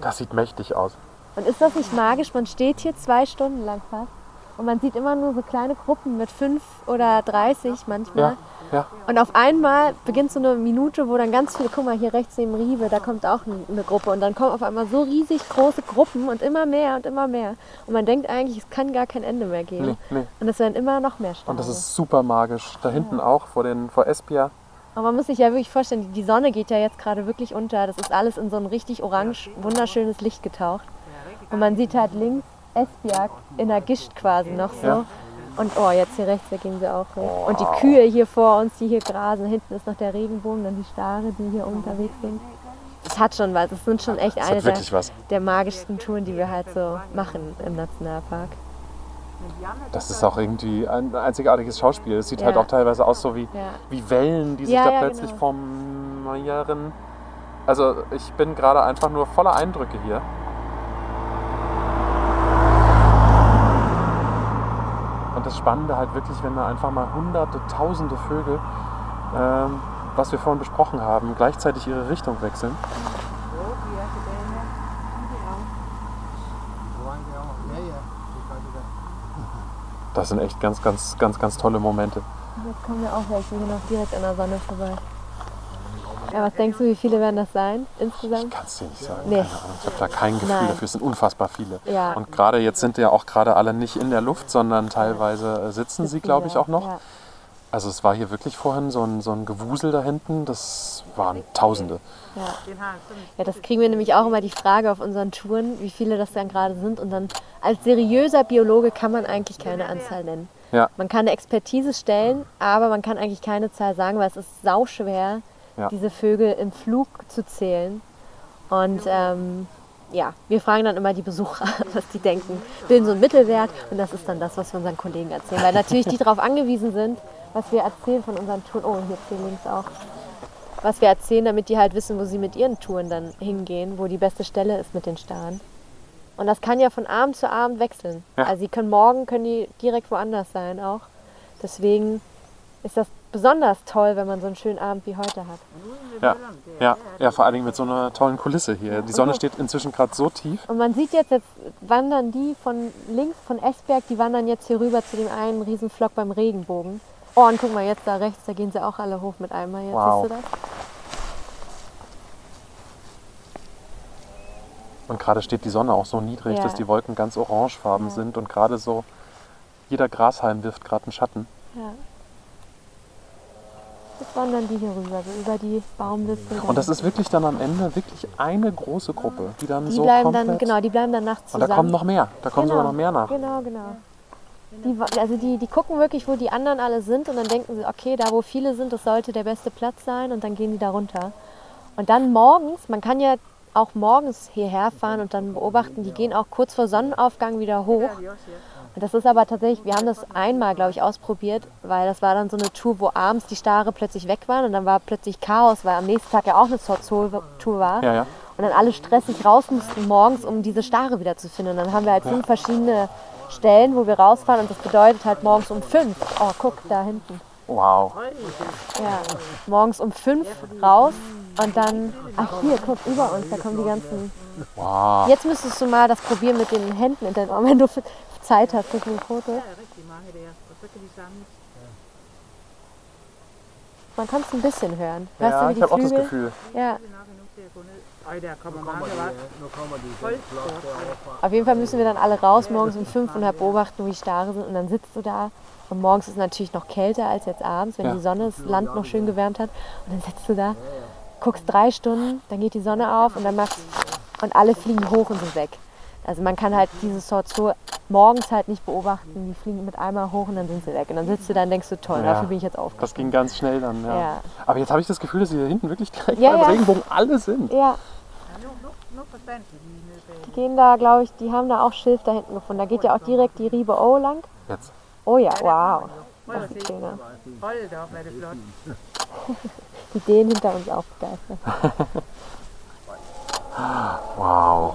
das sieht mächtig aus. Und ist das nicht magisch? Man steht hier zwei Stunden lang fast. Und man sieht immer nur so kleine Gruppen mit fünf oder 30 manchmal. Ja, ja. Und auf einmal beginnt so eine Minute, wo dann ganz viele, guck mal, hier rechts neben Riebe, da kommt auch eine- Gruppe. Und dann kommen auf einmal so riesig große Gruppen und immer mehr und immer mehr. Und man denkt eigentlich, es kann gar kein Ende mehr geben. Nee, nee. Und es werden immer noch mehr Sterne. Und das ist super magisch. Da hinten auch vor, den, vor Espia. Aber man muss sich ja wirklich vorstellen, die Sonne geht ja jetzt gerade wirklich unter. Das ist alles in so ein richtig orange, wunderschönes Licht getaucht. Und man sieht halt links Esbjerg in der Gischt quasi noch so. Ja. Und oh, jetzt hier rechts, da gehen sie auch hoch. Und die Kühe hier vor uns, die hier grasen. Hinten ist noch der Regenbogen, dann die Stare, die hier unterwegs sind. Es hat schon was. Es sind schon echt Das eine der, was. der magischsten Touren, die wir halt so machen im Nationalpark. Das ist auch irgendwie ein einzigartiges Schauspiel. Es sieht Ja. halt auch teilweise aus so wie, Ja. wie Wellen, die sich Ja, da ja, plötzlich genau. formieren. Also ich bin gerade einfach nur voller Eindrücke hier. Und das Spannende halt wirklich, wenn da einfach mal hunderte, tausende Vögel, ähm, was wir vorhin besprochen haben, gleichzeitig ihre Richtung wechseln. Das sind echt ganz, ganz, ganz, ganz tolle Momente. Jetzt kommen wir auch welche hier noch direkt an der Sonne vorbei. Ja, was denkst du, wie viele werden das sein insgesamt? Kannst du dir nicht sagen. Nee. Ich habe da kein Gefühl Nein. dafür. Es sind unfassbar viele. Ja. Und gerade jetzt sind ja auch gerade alle nicht in der Luft, sondern teilweise äh, sitzen sie, glaube ich, auch noch. Ja. Also es war hier wirklich vorhin so ein, so ein Gewusel da hinten. Das waren Tausende. Ja, das kriegen wir nämlich auch immer die Frage auf unseren Touren, wie viele das dann gerade sind. Und dann als seriöser Biologe kann man eigentlich keine Anzahl nennen. Ja. Man kann eine Expertise stellen, aber man kann eigentlich keine Zahl sagen, weil es ist sauschwer, Ja. diese Vögel im Flug zu zählen. Und ähm, ja, wir fragen dann immer die Besucher, was die denken, bilden so einen Mittelwert und das ist dann das, was wir unseren Kollegen erzählen. Weil natürlich die darauf angewiesen sind, was wir erzählen von unseren Touren. Oh, hier hier links auch. Was wir erzählen, damit die halt wissen, wo sie mit ihren Touren dann hingehen, wo die beste Stelle ist mit den Starren. Und das kann ja von Abend zu Abend wechseln. Ja. Also sie können morgen können die direkt woanders sein auch. Deswegen ist das besonders toll, wenn man so einen schönen Abend wie heute hat. Ja. Ja. ja, vor allen Dingen mit so einer tollen Kulisse hier. Die Sonne steht inzwischen gerade so tief. Und man sieht jetzt, jetzt wandern die von links von Esberg, die wandern jetzt hier rüber zu dem einen Riesenflock beim Regenbogen. Oh, und guck mal, jetzt da rechts, da gehen sie auch alle hoch mit einmal. Jetzt Wow. siehst du das? Und gerade steht die Sonne auch so niedrig, Ja. dass die Wolken ganz orangefarben sind. Und gerade so, jeder Grashalm wirft gerade einen Schatten. Ja. Jetzt wandern die hier rüber, so über die Baumwipfel. Und das ist wirklich dann am Ende wirklich eine große Gruppe, die dann die so bleiben komplett... dann, genau, die bleiben dann nachts Und zusammen. da kommen noch mehr. Da kommen sogar noch mehr nach. Genau, genau. Die, also die, die gucken wirklich, wo die anderen alle sind und dann denken sie, okay, da wo viele sind, das sollte der beste Platz sein und dann gehen die da runter. Und dann morgens, man kann ja auch morgens hierher fahren und dann beobachten, die gehen auch kurz vor Sonnenaufgang wieder hoch. Das ist aber tatsächlich, wir haben das einmal, glaube ich, ausprobiert, weil das war dann so eine Tour, wo abends die Stare plötzlich weg waren und dann war plötzlich Chaos, weil am nächsten Tag ja auch eine Tour war. Ja, ja. Und dann alle stressig raus mussten morgens, um diese Stare wieder zu finden. Und dann haben wir halt fünf verschiedene Stellen, wo wir rausfahren und das bedeutet halt morgens um fünf. Oh, guck, da hinten. Wow. Ja, morgens um fünf raus und dann, ach hier, guck, über uns, da kommen die ganzen. Wow. Jetzt müsstest du mal das probieren mit den Händen in den Armen, wenn du Zeit hast für ein Foto. Man kann es ein bisschen hören. Hörst du, Ja, wie ich habe auch das? Gefühl. Ja, Auf jeden Fall müssen wir dann alle raus morgens um fünf und halt beobachten, wo die Stare sind. Und dann sitzt du da. Und morgens ist es natürlich noch kälter als jetzt abends, wenn Ja. die Sonne das Land noch schön gewärmt hat. Und dann sitzt du da, guckst drei Stunden, dann geht die Sonne auf und dann machst und alle fliegen hoch und sind weg. Also man kann halt diese Sorts so morgens halt nicht beobachten. Die fliegen mit einmal hoch und dann sind sie weg. Und dann sitzt du da und denkst du, toll, Ja. dafür bin ich jetzt Das aufgestanden. ging ganz schnell dann, ja. Ja. Aber jetzt habe ich das Gefühl, dass sie hier hinten wirklich direkt Ja, beim ja. Regenbogen alle sind. Ja. Die gehen da, glaube ich, die haben da auch Schilf da hinten gefunden. Da geht ja auch direkt die Riebe O lang. Jetzt. Oh ja, wow. Das da der Flott. Die Dänen hinter uns Wow.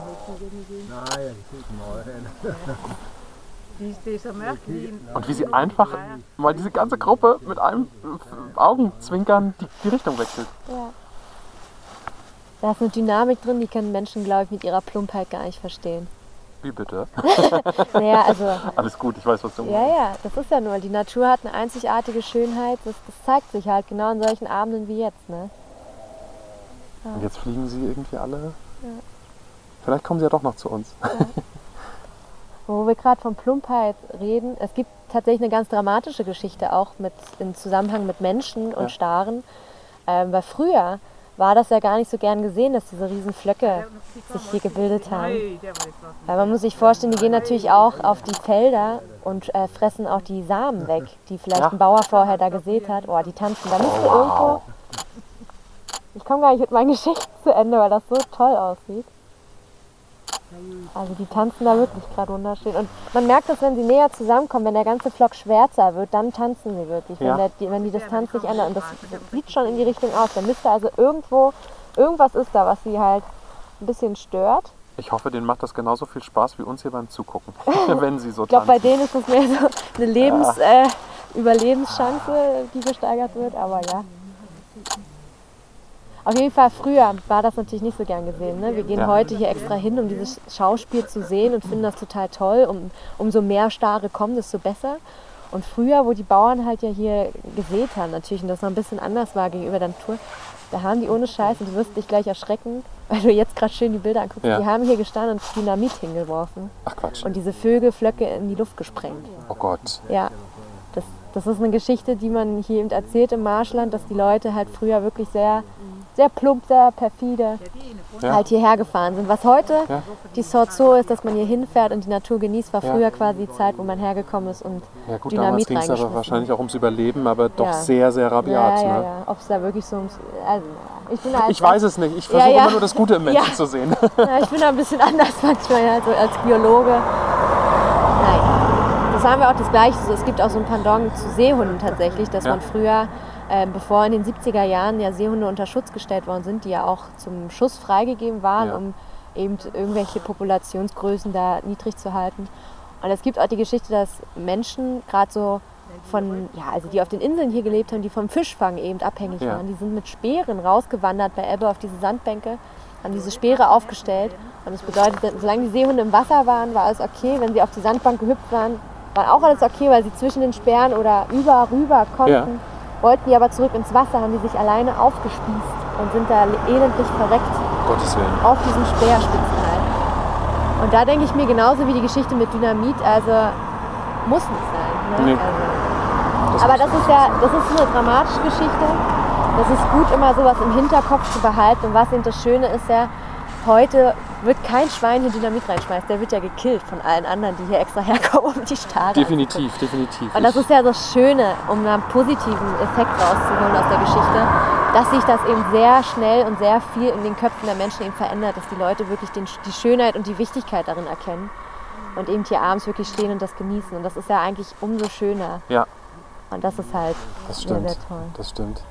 Ist Märklin. Und wie sie einfach mal diese ganze Gruppe mit einem Augenzwinkern die, die Richtung wechselt. Ja. Da ist eine Dynamik drin, die können Menschen, glaube ich, mit ihrer Plumpheit gar nicht verstehen. Wie bitte? Naja, also, Alles gut, ich weiß, was du ja, ja, das ist ja nur. Die Natur hat eine einzigartige Schönheit. Das, das zeigt sich halt genau an solchen Abenden wie jetzt, ne? Und jetzt fliegen sie irgendwie alle. Vielleicht kommen sie ja doch noch zu uns. Wo wir gerade von Plumpheit reden, es gibt tatsächlich eine ganz dramatische Geschichte auch mit, im Zusammenhang mit Menschen und Ja. Staren. Ähm, weil früher war das ja gar nicht so gern gesehen, dass diese riesen Flöcke sich hier gebildet haben. Weil man muss sich vorstellen, die gehen natürlich auch auf die Felder und äh, fressen auch die Samen weg, die vielleicht Ja. ein Bauer vorher da gesät hat. Oh, die tanzen. Da müsste irgendwo. Ich komme gar nicht mit meinen Geschichten zu Ende, weil das so toll aussieht. Also die tanzen da wirklich gerade wunderschön. Und man merkt das, wenn sie näher zusammenkommen, wenn der ganze Flock schwärzer wird, dann tanzen sie wirklich. Ja. Wenn, der, die, wenn die Distanz sich ändert. Und das sieht schon in die Richtung aus. Da müsste also irgendwo, irgendwas ist da, was sie halt ein bisschen stört. Ich hoffe, denen macht das genauso viel Spaß wie uns hier beim Zugucken, wenn sie so Ich glaube, bei tanzen. denen ist es mehr so eine Lebens, äh, Überlebenschance, die gesteigert wird, aber ja. Auf jeden Fall, früher war das natürlich nicht so gern gesehen. Ne? Wir gehen Ja. heute hier extra hin, um dieses Schauspiel zu sehen und finden das total toll. Um, umso mehr Stare kommen, desto besser. Und früher, wo die Bauern halt ja hier gesät haben, natürlich, und das noch ein bisschen anders war gegenüber der Natur, da haben die ohne Scheiß, und du wirst dich gleich erschrecken, weil du jetzt gerade schön die Bilder anguckst, Ja. die haben hier gestanden und Dynamit hingeworfen Ach Quatsch. und diese Vögelflöcke in die Luft gesprengt. Oh Gott. Ja, das, das ist eine Geschichte, die man hier eben erzählt im Marschland, dass die Leute halt früher wirklich sehr, sehr plump, sehr perfide Ja. halt hierher gefahren sind. Was heute Ja. die Sorte so ist, dass man hier hinfährt und die Natur genießt, war Ja. früher quasi die Zeit, wo man hergekommen ist und Ja gut, damals Dynamit ging es aber wahrscheinlich auch ums Überleben, aber doch sehr, sehr rabiat. ja, ja, ne? ja. Ob es da wirklich so ums. Also, ich, bin da Ich weiß es nicht. Ich versuche immer nur das Gute im Menschen zu sehen. Ich bin da ein bisschen anders manchmal, also als Biologe. Nein. Das haben wir auch das Gleiche. So, es gibt auch so ein Pendant zu Seehunden tatsächlich, dass man früher, äh, bevor in den 70er Jahren ja Seehunde unter Schutz gestellt worden sind, die ja auch zum Schuss freigegeben waren, Ja. um eben irgendwelche Populationsgrößen da niedrig zu halten. Und es gibt auch die Geschichte, dass Menschen gerade so von, ja, also die auf den Inseln hier gelebt haben, die vom Fischfang eben abhängig Ja. waren, die sind mit Speeren rausgewandert bei Ebbe auf diese Sandbänke, haben diese Speere aufgestellt. Und das bedeutet, solange die Seehunde im Wasser waren, war alles okay. Wenn sie auf die Sandbank gehüpft waren, war auch alles okay, weil sie zwischen den Speeren oder über, rüber konnten. Wollten die aber zurück ins Wasser, haben die sich alleine aufgespießt und sind da elendlich verreckt Gottes Willen. auf diesen Speerspitzen halt. Und da denke ich mir genauso wie die Geschichte mit Dynamit, also muss nicht sein. Ne? Nee. Also, aber das ist ja, das ist eine dramatische Geschichte. Das ist gut, immer sowas im Hinterkopf zu behalten. Und was eben das Schöne ist ja, heute wird kein Schwein hier Dynamit reinschmeißt. Der wird ja gekillt von allen anderen, die hier extra herkommen, um die Stare Definitiv, definitiv. und das ist ja das Schöne, um einen positiven Effekt rauszuholen aus der Geschichte, dass sich das eben sehr schnell und sehr viel in den Köpfen der Menschen eben verändert, dass die Leute wirklich den, die Schönheit und die Wichtigkeit darin erkennen und eben hier abends wirklich stehen und das genießen. Und das ist ja eigentlich umso schöner. ja, Und das ist halt das sehr, stimmt. sehr toll. Das stimmt.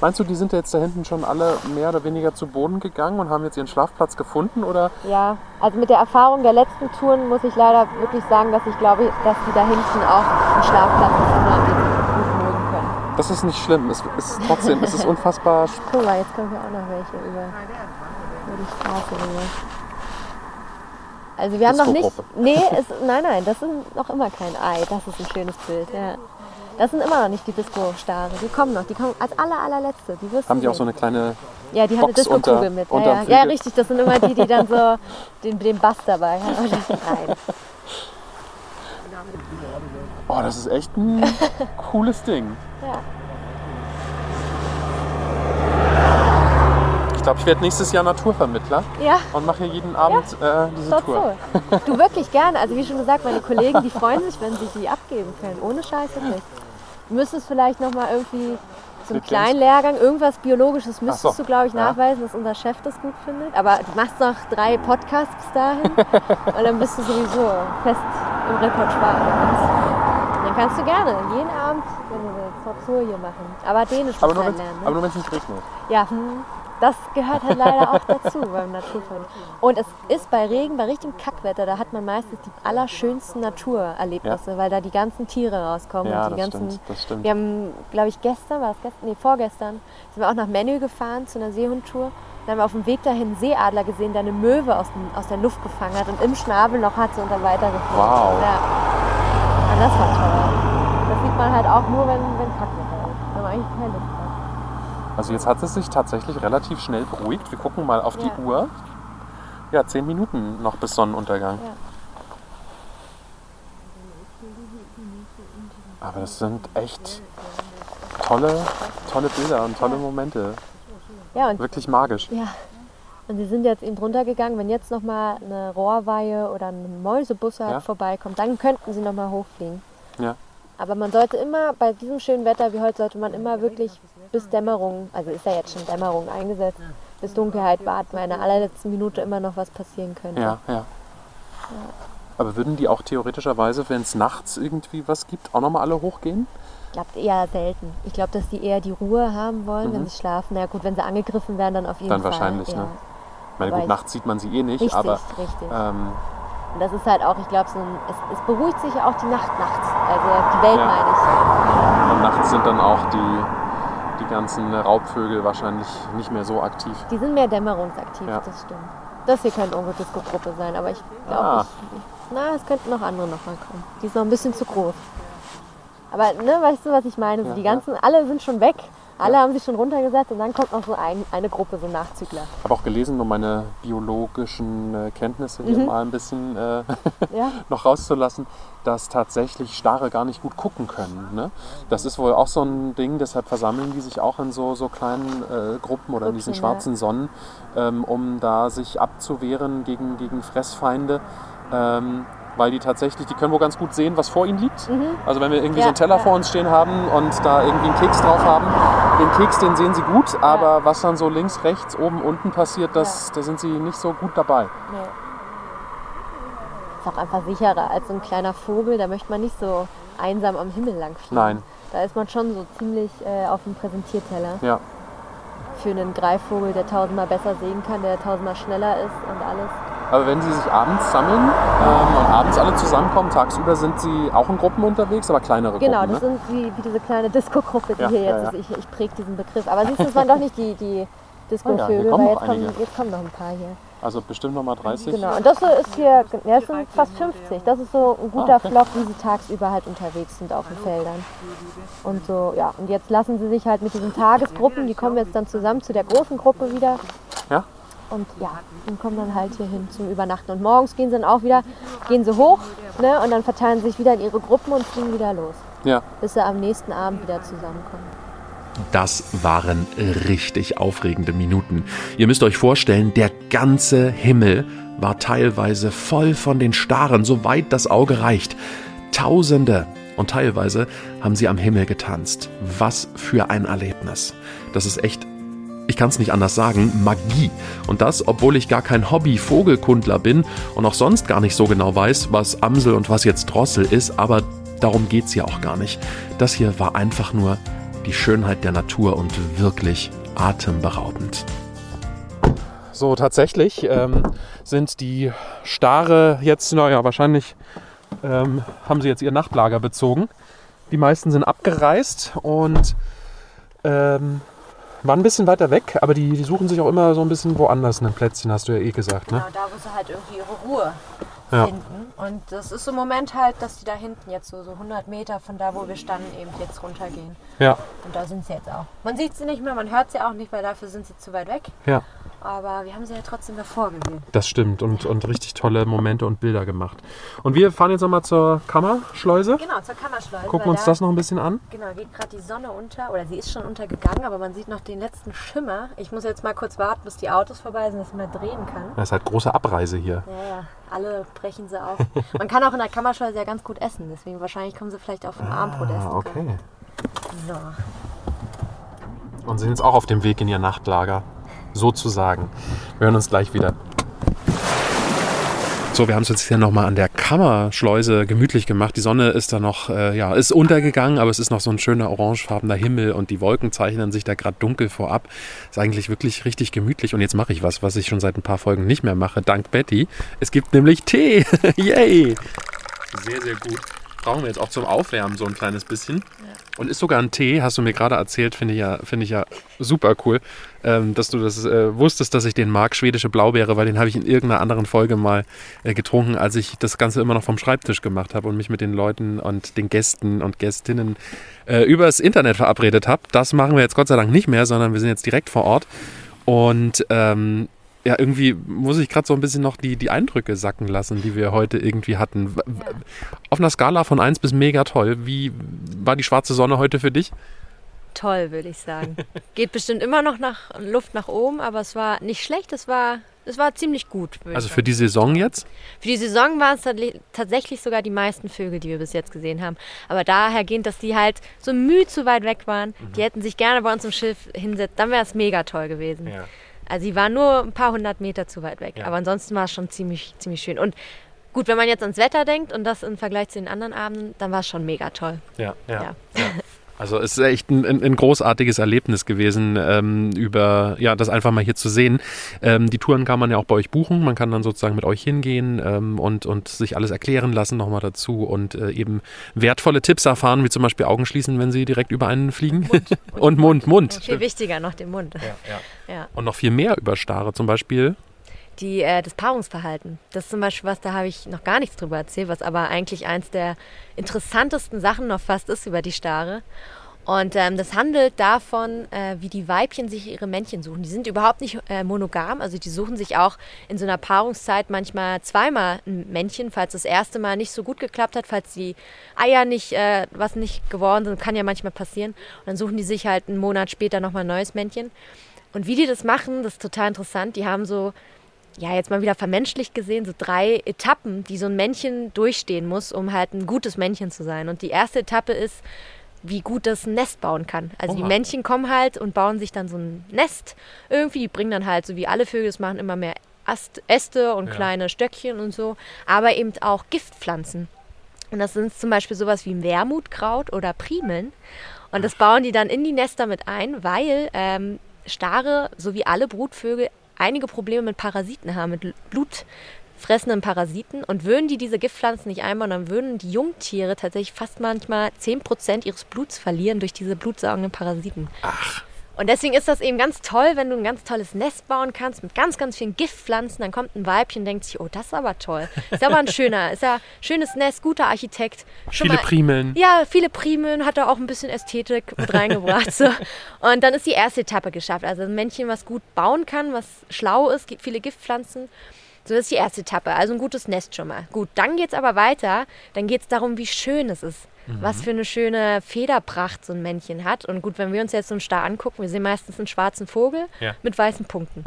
Meinst du, die sind jetzt da hinten schon alle mehr oder weniger zu Boden gegangen und haben jetzt ihren Schlafplatz gefunden? Oder Ja, also mit der Erfahrung der letzten Touren muss ich leider wirklich sagen, dass ich glaube, dass die da hinten auch einen Schlafplatz gefunden haben, den sie gut mögen können. das ist nicht schlimm. Es ist trotzdem, es ist unfassbar. Guck mal, jetzt kommen hier auch noch welche über, über die Straße rüber. Also wir haben noch nicht. Nee, es, nein, nein, das ist noch immer kein Ei. Das ist ein schönes Bild. Ja. Das sind immer noch nicht die Disco-Stare. Die kommen noch. Die kommen als aller allerletzte. Die du Haben die auch so eine kleine. Ja, die haben eine Box Disco-Kugel mit. Ja, ja. Ja, richtig. Das sind immer die, die dann so den, den Bass dabei haben. Nein. Oh, das ist echt ein cooles Ding. Ja. Ich glaube, ich werde nächstes Jahr Naturvermittler ja. und mache hier jeden Abend äh, diese So, Tour. so. Du wirklich gerne. Also wie schon gesagt, meine Kollegen, die freuen sich, wenn sie die abgeben können. Ohne Scheiß wirklich. Du müsstest vielleicht noch mal irgendwie so einen kleinen Lehrgang, irgendwas Biologisches müsstest so. du, glaube ich, Ja. nachweisen, dass unser Chef das gut findet. Aber du machst noch drei Podcasts bis dahin und dann bist du sowieso fest im Repertoire. Dann kannst du gerne jeden Abend, wenn du willst, Sorzol hier machen. Aber Dänisch Aber nur, lernen. aber Ne? nur wenn es nicht regnet. Ja, hm, das gehört halt leider auch dazu beim Naturfreund. Und es ist bei Regen, bei richtigem Kackwetter, da hat man meistens die allerschönsten Naturerlebnisse, weil da die ganzen Tiere rauskommen. Ja, und die das ganzen, stimmt, das stimmt. Wir haben, glaube ich, gestern, war das gestern? Nee, vorgestern, sind wir auch nach Menü gefahren zu einer Seehundtour. Da haben wir auf dem Weg dahin einen Seeadler gesehen, der eine Möwe aus, dem, aus der Luft gefangen hat und im Schnabel noch hatte und dann weitergeflogen. Wow. Ja. ja, das war toll. Das sieht man halt auch nur, wenn, wenn Kackwetter ist. Wenn man eigentlich keine Lust. Also jetzt hat es sich tatsächlich relativ schnell beruhigt. Wir gucken mal auf die Ja. Uhr. Ja, zehn Minuten noch bis Sonnenuntergang. Ja. Aber das sind echt tolle, tolle Bilder und tolle Momente. Ja, und Wirklich magisch. Ja. Und sie sind jetzt eben drunter gegangen. Wenn jetzt nochmal eine Rohrweihe oder ein Mäusebussard Ja. vorbeikommt, dann könnten sie nochmal hochfliegen. Ja. Aber man sollte immer, bei diesem schönen Wetter wie heute, sollte man immer wirklich bis Dämmerung, also ist ja jetzt schon Dämmerung eingesetzt, bis Dunkelheit warten, weil in der allerletzten Minute immer noch was passieren könnte. Ja, ja. Aber würden die auch theoretischerweise, wenn es nachts irgendwie was gibt, auch nochmal alle hochgehen? Ich glaube eher selten. Ich glaube, dass die eher die Ruhe haben wollen, wenn Mhm. sie schlafen. Na ja, gut, wenn sie angegriffen werden, dann auf jeden Dann Fall. wahrscheinlich, ja. ne? Ich meine, Aber gut, nachts sieht man sie eh nicht, Richtig, aber richtig. ähm, Und das ist halt auch, ich glaube, so ein, es, es beruhigt sich auch die Nacht nachts. Also die Welt Ja. meine ich. und nachts sind dann auch die, die ganzen Raubvögel wahrscheinlich nicht mehr so aktiv. Die sind mehr dämmerungsaktiv, Ja. das stimmt. Das hier könnte unsere Disco-Gruppe sein, aber ich glaube, Ah. ich, ich, na, es könnten noch andere noch mal kommen. Die ist noch ein bisschen zu groß. Aber ne, weißt du, was ich meine? Ja, die ja. ganzen, alle sind schon weg. Alle haben sich schon runtergesetzt und dann kommt noch so ein, eine Gruppe, so Nachzügler. Ich habe auch gelesen, um meine biologischen äh, Kenntnisse hier Mhm. mal ein bisschen äh, Ja? noch rauszulassen, dass tatsächlich Stare gar nicht gut gucken können. Ne? Das ist wohl auch so ein Ding, deshalb versammeln die sich auch in so, so kleinen äh, Gruppen oder in diesen Grüppchen, ja. schwarzen Sonnen, ähm, um da sich abzuwehren gegen, gegen Fressfeinde. Ähm, weil die tatsächlich, die können wohl ganz gut sehen, was vor ihnen liegt. Also wenn wir irgendwie so Mhm. Ja, einen Teller ja. vor uns stehen haben und da irgendwie einen Keks drauf haben, den Keks, den sehen sie gut, aber was dann so links, rechts, oben, unten passiert, das, da sind sie nicht so gut dabei. Nee. Ist auch einfach sicherer als so ein kleiner Vogel. Da möchte man nicht so einsam am Himmel lang fliegen. Nein. Da ist man schon so ziemlich äh, auf dem Präsentierteller. Ja. Für einen Greifvogel, der tausendmal besser sehen kann, der tausendmal schneller ist und alles. Aber wenn sie sich abends sammeln ähm, und abends alle zusammenkommen, tagsüber sind sie auch in Gruppen unterwegs, aber kleinere Genau, Gruppen. das ne? sind wie, wie diese kleine Disco-Gruppe, die Ja, hier ja, jetzt ja. ist. Ich, ich präge diesen Begriff. Aber siehst du, es waren doch nicht die, die Disco-Vögel, Oh weil jetzt kommen, jetzt kommen noch ein paar hier. Also bestimmt nochmal 30. Genau, und das so ist hier, ja, das sind fast 50. Das ist so ein guter Ah, okay. Flock, wie sie tagsüber halt unterwegs sind auf den Feldern. Und so, ja, und jetzt lassen sie sich halt mit diesen Tagesgruppen, die kommen jetzt dann zusammen zu der großen Gruppe wieder. Ja? Und ja, und kommen dann halt hier hin zum Übernachten. Und morgens gehen sie dann auch wieder, gehen sie hoch, ne, und dann verteilen sie sich wieder in ihre Gruppen und fliegen wieder los. Ja. Bis sie am nächsten Abend wieder zusammenkommen. Das waren richtig aufregende Minuten. Ihr müsst euch vorstellen, der ganze Himmel war teilweise voll von den Staren, soweit das Auge reicht. Tausende und teilweise haben sie am Himmel getanzt. Was für ein Erlebnis. Das ist echt, ich kann es nicht anders sagen, Magie. Und das, obwohl ich gar kein Hobby-Vogelkundler bin und auch sonst gar nicht so genau weiß, was Amsel und was jetzt Drossel ist, aber darum geht's ja auch gar nicht. Das hier war einfach nur die Schönheit der Natur und wirklich atemberaubend. So, tatsächlich ähm, sind die Stare jetzt, naja, wahrscheinlich ähm, haben sie jetzt ihr Nachtlager bezogen. Die meisten sind abgereist und ähm, waren ein bisschen weiter weg, aber die, die suchen sich auch immer so ein bisschen woanders ein Plätzchen, hast du ja eh gesagt, ne? Genau, da wo sie halt irgendwie ihre Ruhe Ja. finden. Und das ist im Moment halt, dass die da hinten jetzt so, so 100 Meter von da, wo wir standen, eben jetzt runtergehen. Ja, Und da sind sie jetzt auch. Man sieht sie nicht mehr, man hört sie auch nicht, weil dafür sind sie zu weit weg. ja. Aber wir haben sie ja trotzdem davor gesehen. Das stimmt und, und richtig tolle Momente und Bilder gemacht. Und wir fahren jetzt nochmal zur Kammerschleuse, Genau, zur Kammerschleuse. gucken uns da, das noch ein bisschen an. Genau, geht gerade die Sonne unter, oder sie ist schon untergegangen, aber man sieht noch den letzten Schimmer. Ich muss jetzt mal kurz warten, bis die Autos vorbei sind, dass man drehen kann. Das ist halt große Abreise hier. Ja, ja, alle brechen sie auf. Man kann auch in der Kammerschleuse ja ganz gut essen, deswegen wahrscheinlich kommen sie vielleicht auf ein Armbrot essen. Ah, können. okay. So. Und sind jetzt auch auf dem Weg in ihr Nachtlager. Sozusagen. Wir hören uns gleich wieder. So, wir haben es jetzt hier nochmal an der Kammerschleuse gemütlich gemacht. Die Sonne ist da noch, äh, ja, ist untergegangen, aber es ist noch so ein schöner orangefarbener Himmel und die Wolken zeichnen sich da gerade dunkel vorab. Ist eigentlich wirklich richtig gemütlich. Und jetzt mache ich was, was ich schon seit ein paar Folgen nicht mehr mache, dank Betty. Es gibt nämlich Tee. Yay! Sehr, sehr gut. Brauchen wir jetzt auch zum Aufwärmen so ein kleines bisschen. Und ist sogar ein Tee, hast du mir gerade erzählt, finde ich ja, finde ich ja super cool, ähm, dass du das äh, wusstest, dass ich den mag, schwedische Blaubeere, weil den habe ich in irgendeiner anderen Folge mal äh, getrunken, als ich das Ganze immer noch vom Schreibtisch gemacht habe und mich mit den Leuten und den Gästen und Gästinnen äh, übers Internet verabredet habe. Das machen wir jetzt Gott sei Dank nicht mehr, sondern wir sind jetzt direkt vor Ort. Und ähm, ja, irgendwie muss ich gerade so ein bisschen noch die, die Eindrücke sacken lassen, die wir heute irgendwie hatten. Auf einer Skala von 1 bis mega toll, wie war die schwarze Sonne heute für dich? Toll, würde ich sagen. Geht bestimmt immer noch nach Luft nach oben, aber es war nicht schlecht, es war, es war ziemlich gut. Also für die Saison jetzt? für die Saison waren es tats- tatsächlich sogar die meisten Vögel, die wir bis jetzt gesehen haben. Aber dahergehend, dass die halt so müh zu weit weg waren, die hätten sich gerne bei uns im Schiff hinsetzen, dann wäre es mega toll gewesen. Also sie waren nur ein paar hundert Meter zu weit weg. Ja. Aber ansonsten war es schon ziemlich, ziemlich schön. Und gut, wenn man jetzt ans Wetter denkt und das im Vergleich zu den anderen Abenden, dann war es schon mega toll. Ja, Ja. Also es ist echt ein, ein, ein großartiges Erlebnis gewesen, ähm, über ja das einfach mal hier zu sehen. Ähm, die Touren kann man ja auch bei euch buchen. Man kann dann sozusagen mit euch hingehen ähm, und, und sich alles erklären lassen nochmal dazu und äh, eben wertvolle Tipps erfahren, wie zum Beispiel Augen schließen, wenn sie direkt über einen fliegen. und Mund, Mund. Viel wichtiger noch den Mund. Ja. Und noch viel mehr über Stare, zum Beispiel. Die, äh, das Paarungsverhalten. Das ist zum Beispiel was, da habe ich noch gar nichts drüber erzählt, was aber eigentlich eins der interessantesten Sachen noch fast ist über die Stare. Und ähm, das handelt davon, äh, wie die Weibchen sich ihre Männchen suchen. Die sind überhaupt nicht äh, monogam, also die suchen sich auch in so einer Paarungszeit manchmal zweimal ein Männchen, falls das erste Mal nicht so gut geklappt hat, falls die Eier nicht, äh, was nicht geworden sind, kann ja manchmal passieren. Und dann suchen die sich halt einen Monat später nochmal ein neues Männchen. Und wie die das machen, das ist total interessant. Die haben so ja, jetzt mal wieder vermenschlicht gesehen, so drei Etappen, die so ein Männchen durchstehen muss, um halt ein gutes Männchen zu sein. Und die erste Etappe ist, wie gut das ein Nest bauen kann. Also die Oha. Männchen kommen halt und bauen sich dann so ein Nest irgendwie. Die bringen dann halt, so wie alle Vögel es machen, immer mehr Ast, Äste und Ja. kleine Stöckchen und so. Aber eben auch Giftpflanzen. Und das sind zum Beispiel sowas wie Wermutkraut oder Primeln. Und das bauen die dann in die Nester mit ein, weil ähm, Stare, so wie alle Brutvögel, einige Probleme mit Parasiten haben, mit blutfressenden Parasiten. Und würden die diese Giftpflanzen nicht einbauen, dann würden die Jungtiere tatsächlich fast manchmal 10% ihres Bluts verlieren durch diese blutsaugenden Parasiten. Und deswegen ist das eben ganz toll, wenn du ein ganz tolles Nest bauen kannst mit ganz, ganz vielen Giftpflanzen. Dann kommt ein Weibchen und denkt sich, oh, das ist aber toll. Ist aber ein schöner, ist ja schönes Nest, guter Architekt. Schon Viele mal- Primeln. ja, viele Primeln, hat er auch ein bisschen Ästhetik mit reingebracht. So. Und dann ist die erste Etappe geschafft. Also ein Männchen, was gut bauen kann, was schlau ist, gibt viele Giftpflanzen. So, das ist die erste Etappe. Also ein gutes Nest schon mal. Gut, dann geht es aber weiter. Dann geht es darum, wie schön es ist. Was für eine schöne Federpracht so ein Männchen hat. Und gut, wenn wir uns jetzt so einen Star angucken, wir sehen meistens einen schwarzen Vogel Ja. mit weißen Punkten.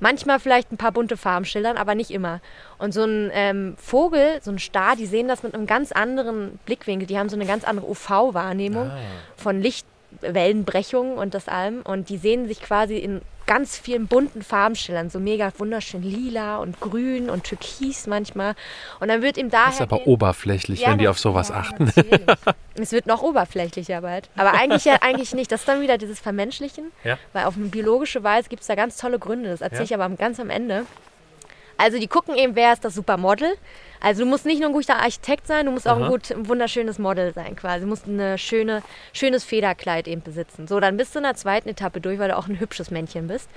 Manchmal vielleicht ein paar bunte Farben schildern, aber nicht immer. Und so ein ähm, Vogel, so ein Star, die sehen das mit einem ganz anderen Blickwinkel. Die haben so eine ganz andere UV-Wahrnehmung von Lichtwellenbrechungen und das allem. Und die sehen sich quasi in ganz vielen bunten Farben schildern. So mega wunderschön lila und grün und türkis manchmal. Und dann wird ihm daher. Das ist aber oberflächlich, Ja, wenn die auf sowas ja, achten. es wird noch oberflächlicher bald. Aber eigentlich ja eigentlich nicht. Das ist dann wieder dieses Vermenschlichen. Ja. Weil auf eine biologische Weise gibt es da ganz tolle Gründe. Das erzähle ich aber am- ganz am Ende. Also die gucken eben, wer ist das Supermodel. Also du musst nicht nur ein guter Architekt sein, du musst auch ein, gut, ein wunderschönes Model sein quasi. Du musst ein schöne, schönes Federkleid eben besitzen. So, dann bist du in der zweiten Etappe durch, weil du auch ein hübsches Männchen bist.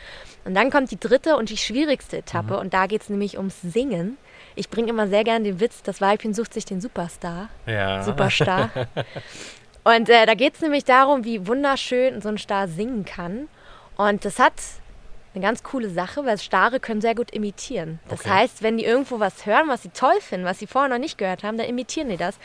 Und dann kommt die dritte und die schwierigste Etappe. Und da geht es nämlich ums Singen. Ich bringe immer sehr gerne den Witz, das Weibchen sucht sich den Superstar. Ja. Superstar. Und äh, da geht es nämlich darum, wie wunderschön so ein Star singen kann. Und das hat eine ganz coole Sache, weil Stare können sehr gut imitieren. Das Okay. heißt, wenn die irgendwo was hören, was sie toll finden, was sie vorher noch nicht gehört haben, dann imitieren die das.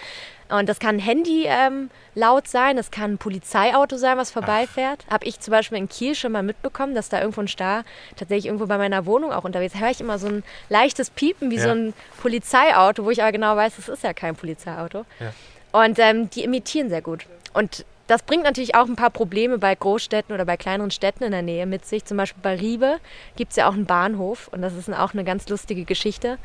Und das kann ein Handy ähm, laut sein, das kann ein Polizeiauto sein, was vorbeifährt. Habe ich zum Beispiel in Kiel schon mal mitbekommen, dass da irgendwo ein Star tatsächlich irgendwo bei meiner Wohnung auch unterwegs ist. höre ich immer so ein leichtes Piepen wie Ja. so ein Polizeiauto, wo ich aber genau weiß, das ist ja kein Polizeiauto. Ja. Und ähm, die imitieren sehr gut. Und das bringt natürlich auch ein paar Probleme bei Großstädten oder bei kleineren Städten in der Nähe mit sich. Zum Beispiel bei Riebe gibt es ja auch einen Bahnhof und das ist auch eine ganz lustige Geschichte.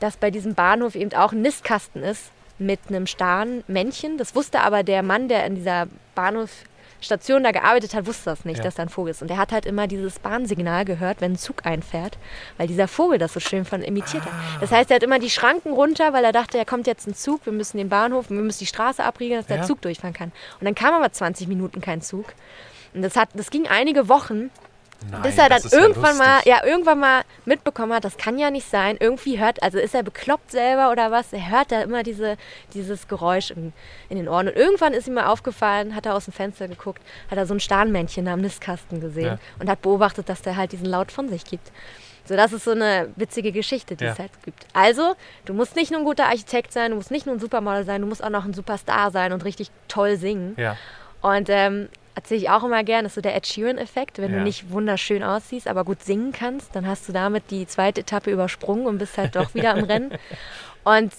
dass bei diesem Bahnhof eben auch ein Nistkasten ist mit einem starren Männchen. Das wusste aber der Mann, der in dieser Bahnhofstation da gearbeitet hat, wusste das nicht, Ja. dass da ein Vogel ist. Und der hat halt immer dieses Bahnsignal gehört, wenn ein Zug einfährt, weil dieser Vogel das so schön von imitiert hat. Das heißt, er hat immer die Schranken runter, weil er dachte, er kommt jetzt ein Zug, wir müssen den Bahnhof, wir müssen die Straße abriegeln, dass der Ja. Zug durchfahren kann. Und dann kam aber 20 Minuten kein Zug. Und das, hat, das ging einige Wochen, Nein, bis er dann ist ja irgendwann mal, ja, irgendwann mal mitbekommen hat, das kann ja nicht sein. Irgendwie hört, also ist er bekloppt selber oder was? Er hört da immer diese, dieses Geräusch in, in den Ohren. Und irgendwann ist ihm mal aufgefallen, hat er aus dem Fenster geguckt, hat er so ein Starnmännchen am Nistkasten gesehen Ja. und hat beobachtet, dass der halt diesen Laut von sich gibt. So, das ist so eine witzige Geschichte, die Ja. es halt gibt. Also, du musst nicht nur ein guter Architekt sein, du musst nicht nur ein Supermodel sein, du musst auch noch ein Superstar sein und richtig toll singen. Ja. Und ähm, erzähle ich auch immer gern, ist so der Ed Sheeran-Effekt. Wenn Ja. du nicht wunderschön aussiehst, aber gut singen kannst, dann hast du damit die zweite Etappe übersprungen und bist halt doch wieder im Rennen. Und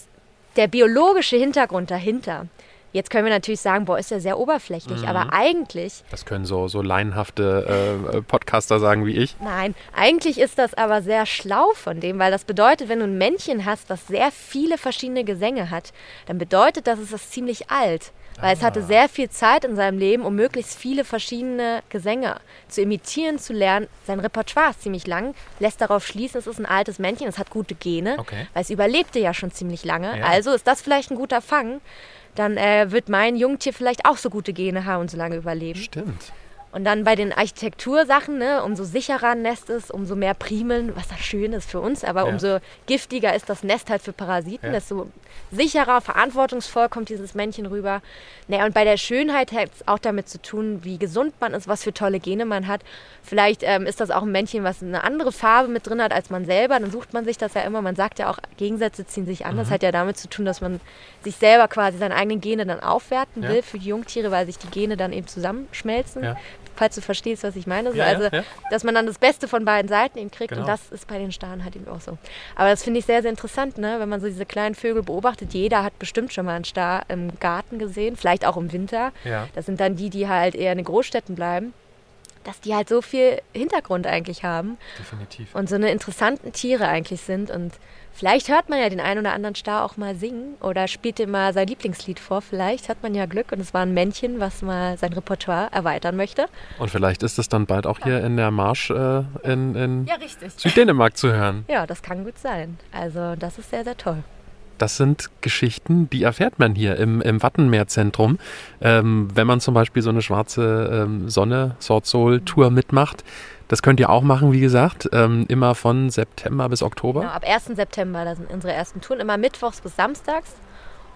der biologische Hintergrund dahinter, jetzt können wir natürlich sagen, boah, ist ja sehr oberflächlich, Mhm. aber eigentlich Das können so, so laienhafte äh, äh, Podcaster sagen wie ich. Nein, eigentlich ist das aber sehr schlau von dem, weil das bedeutet, wenn du ein Männchen hast, was sehr viele verschiedene Gesänge hat, dann bedeutet das, ist das ziemlich alt. Weil es hatte sehr viel Zeit in seinem Leben, um möglichst viele verschiedene Gesänge zu imitieren, zu lernen. Sein Repertoire ist ziemlich lang, lässt darauf schließen, es ist ein altes Männchen, es hat gute Gene, Okay. weil es überlebte ja schon ziemlich lange. Ja. Also ist das vielleicht ein guter Fang. Dann äh, wird mein Jungtier vielleicht auch so gute Gene haben und so lange überleben. Stimmt. Und dann bei den Architektursachen, ne, umso sicherer ein Nest ist, umso mehr Primeln, was das schön ist für uns, aber Ja. umso giftiger ist das Nest halt für Parasiten, Ja. desto sicherer, verantwortungsvoll kommt dieses Männchen rüber. Naja, und bei der Schönheit hat es auch damit zu tun, wie gesund man ist, was für tolle Gene man hat. Vielleicht ähm, ist das auch ein Männchen, was eine andere Farbe mit drin hat als man selber, dann sucht man sich das ja immer. Man sagt ja auch, Gegensätze ziehen sich an. Das Mhm. hat ja damit zu tun, dass man sich selber quasi seine eigenen Gene dann aufwerten Ja. will für die Jungtiere, weil sich die Gene dann eben zusammenschmelzen. Falls du verstehst, was ich meine. Ja, also, ja. dass man dann das Beste von beiden Seiten eben kriegt Genau. und das ist bei den Staren halt eben auch so. Aber das finde ich sehr, sehr interessant, ne? wenn man so diese kleinen Vögel beobachtet. Jeder hat bestimmt schon mal einen Star im Garten gesehen, vielleicht auch im Winter. Ja. Das sind dann die, die halt eher in den Großstädten bleiben, dass die halt so viel Hintergrund eigentlich haben Definitiv. und so eine interessanten Tiere eigentlich sind und Vielleicht hört man ja den einen oder anderen Star auch mal singen oder spielt ihm mal sein Lieblingslied vor. Vielleicht hat man ja Glück und es war ein Männchen, was mal sein Repertoire erweitern möchte. Und vielleicht ist es dann bald auch hier in der Marsch äh, in, in richtig. Süddänemark zu hören. Ja, das kann gut sein. Also das ist sehr, sehr toll. Das sind Geschichten, die erfährt man hier im, im Wattenmeerzentrum. Ähm, wenn man zum Beispiel so eine schwarze ähm, Sonne, Sword Soul Tour mitmacht. Das könnt ihr auch machen, wie gesagt, ähm, immer von September bis Oktober. Genau, ab 1. September, da sind unsere ersten Touren, immer mittwochs bis samstags.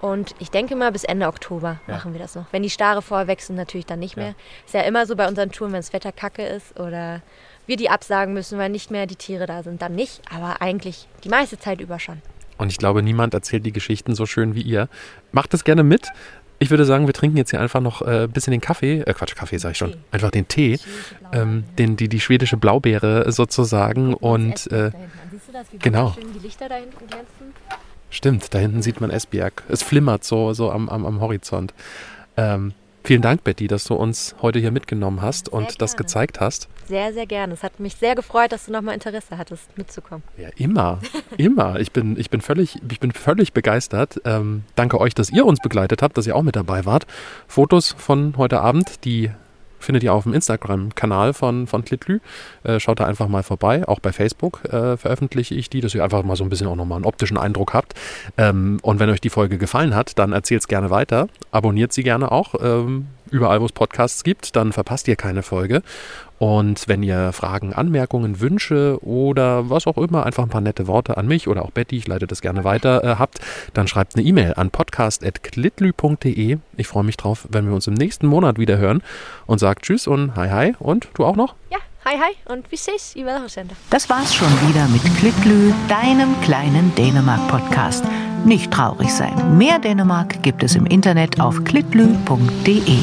Und ich denke mal, bis Ende Oktober Ja. machen wir das noch. Wenn die Stare vorher wechseln, natürlich dann nicht Ja. mehr. Ist ja immer so bei unseren Touren, wenn das Wetter kacke ist oder wir die absagen müssen, weil nicht mehr die Tiere da sind, dann nicht. Aber eigentlich die meiste Zeit über schon. Und ich glaube, niemand erzählt die Geschichten so schön wie ihr. Macht es gerne mit. Ich würde sagen, wir trinken jetzt hier einfach noch äh, ein bisschen den Kaffee, äh, Quatsch, Kaffee sage ich schon, Tee. einfach den Tee, ähm, den, die, die schwedische Blaubeere sozusagen. Und äh, das, genau. da stimmt, da hinten sieht man Esbjerg. Es flimmert so, so am, am, am Horizont. Ähm, vielen Dank, Betty, dass du uns heute hier mitgenommen hast und das gerne. gezeigt hast. Sehr, sehr gerne. Es hat mich sehr gefreut, dass du nochmal Interesse hattest, mitzukommen. Ja, immer, immer. Ich bin, ich bin völlig, ich bin völlig begeistert. Ähm, danke euch, dass ihr uns begleitet habt, dass ihr auch mit dabei wart. Fotos von heute Abend, die findet ihr auf dem Instagram-Kanal von, von Klitlü. Äh, schaut da einfach mal vorbei. Auch bei Facebook äh, veröffentliche ich die, dass ihr einfach mal so ein bisschen auch nochmal einen optischen Eindruck habt. Ähm, und wenn euch die Folge gefallen hat, dann erzählt es gerne weiter. Abonniert sie gerne auch. Ähm, überall, wo es Podcasts gibt, dann verpasst ihr keine Folge. Und wenn ihr Fragen, Anmerkungen, Wünsche oder was auch immer, einfach ein paar nette Worte an mich oder auch Betty, ich leite das gerne weiter, äh, habt, dann schreibt eine E-Mail an podcast.klitlü.de. Ich freue mich drauf, wenn wir uns im nächsten Monat wieder hören und sagt Tschüss und Hi Hi und du auch noch? Ja, hi, hi und bis ses i Welcenter. Das war's schon wieder mit Klitlü, deinem kleinen Dänemark-Podcast. Nicht traurig sein. Mehr Dänemark gibt es im Internet auf klitlü.de.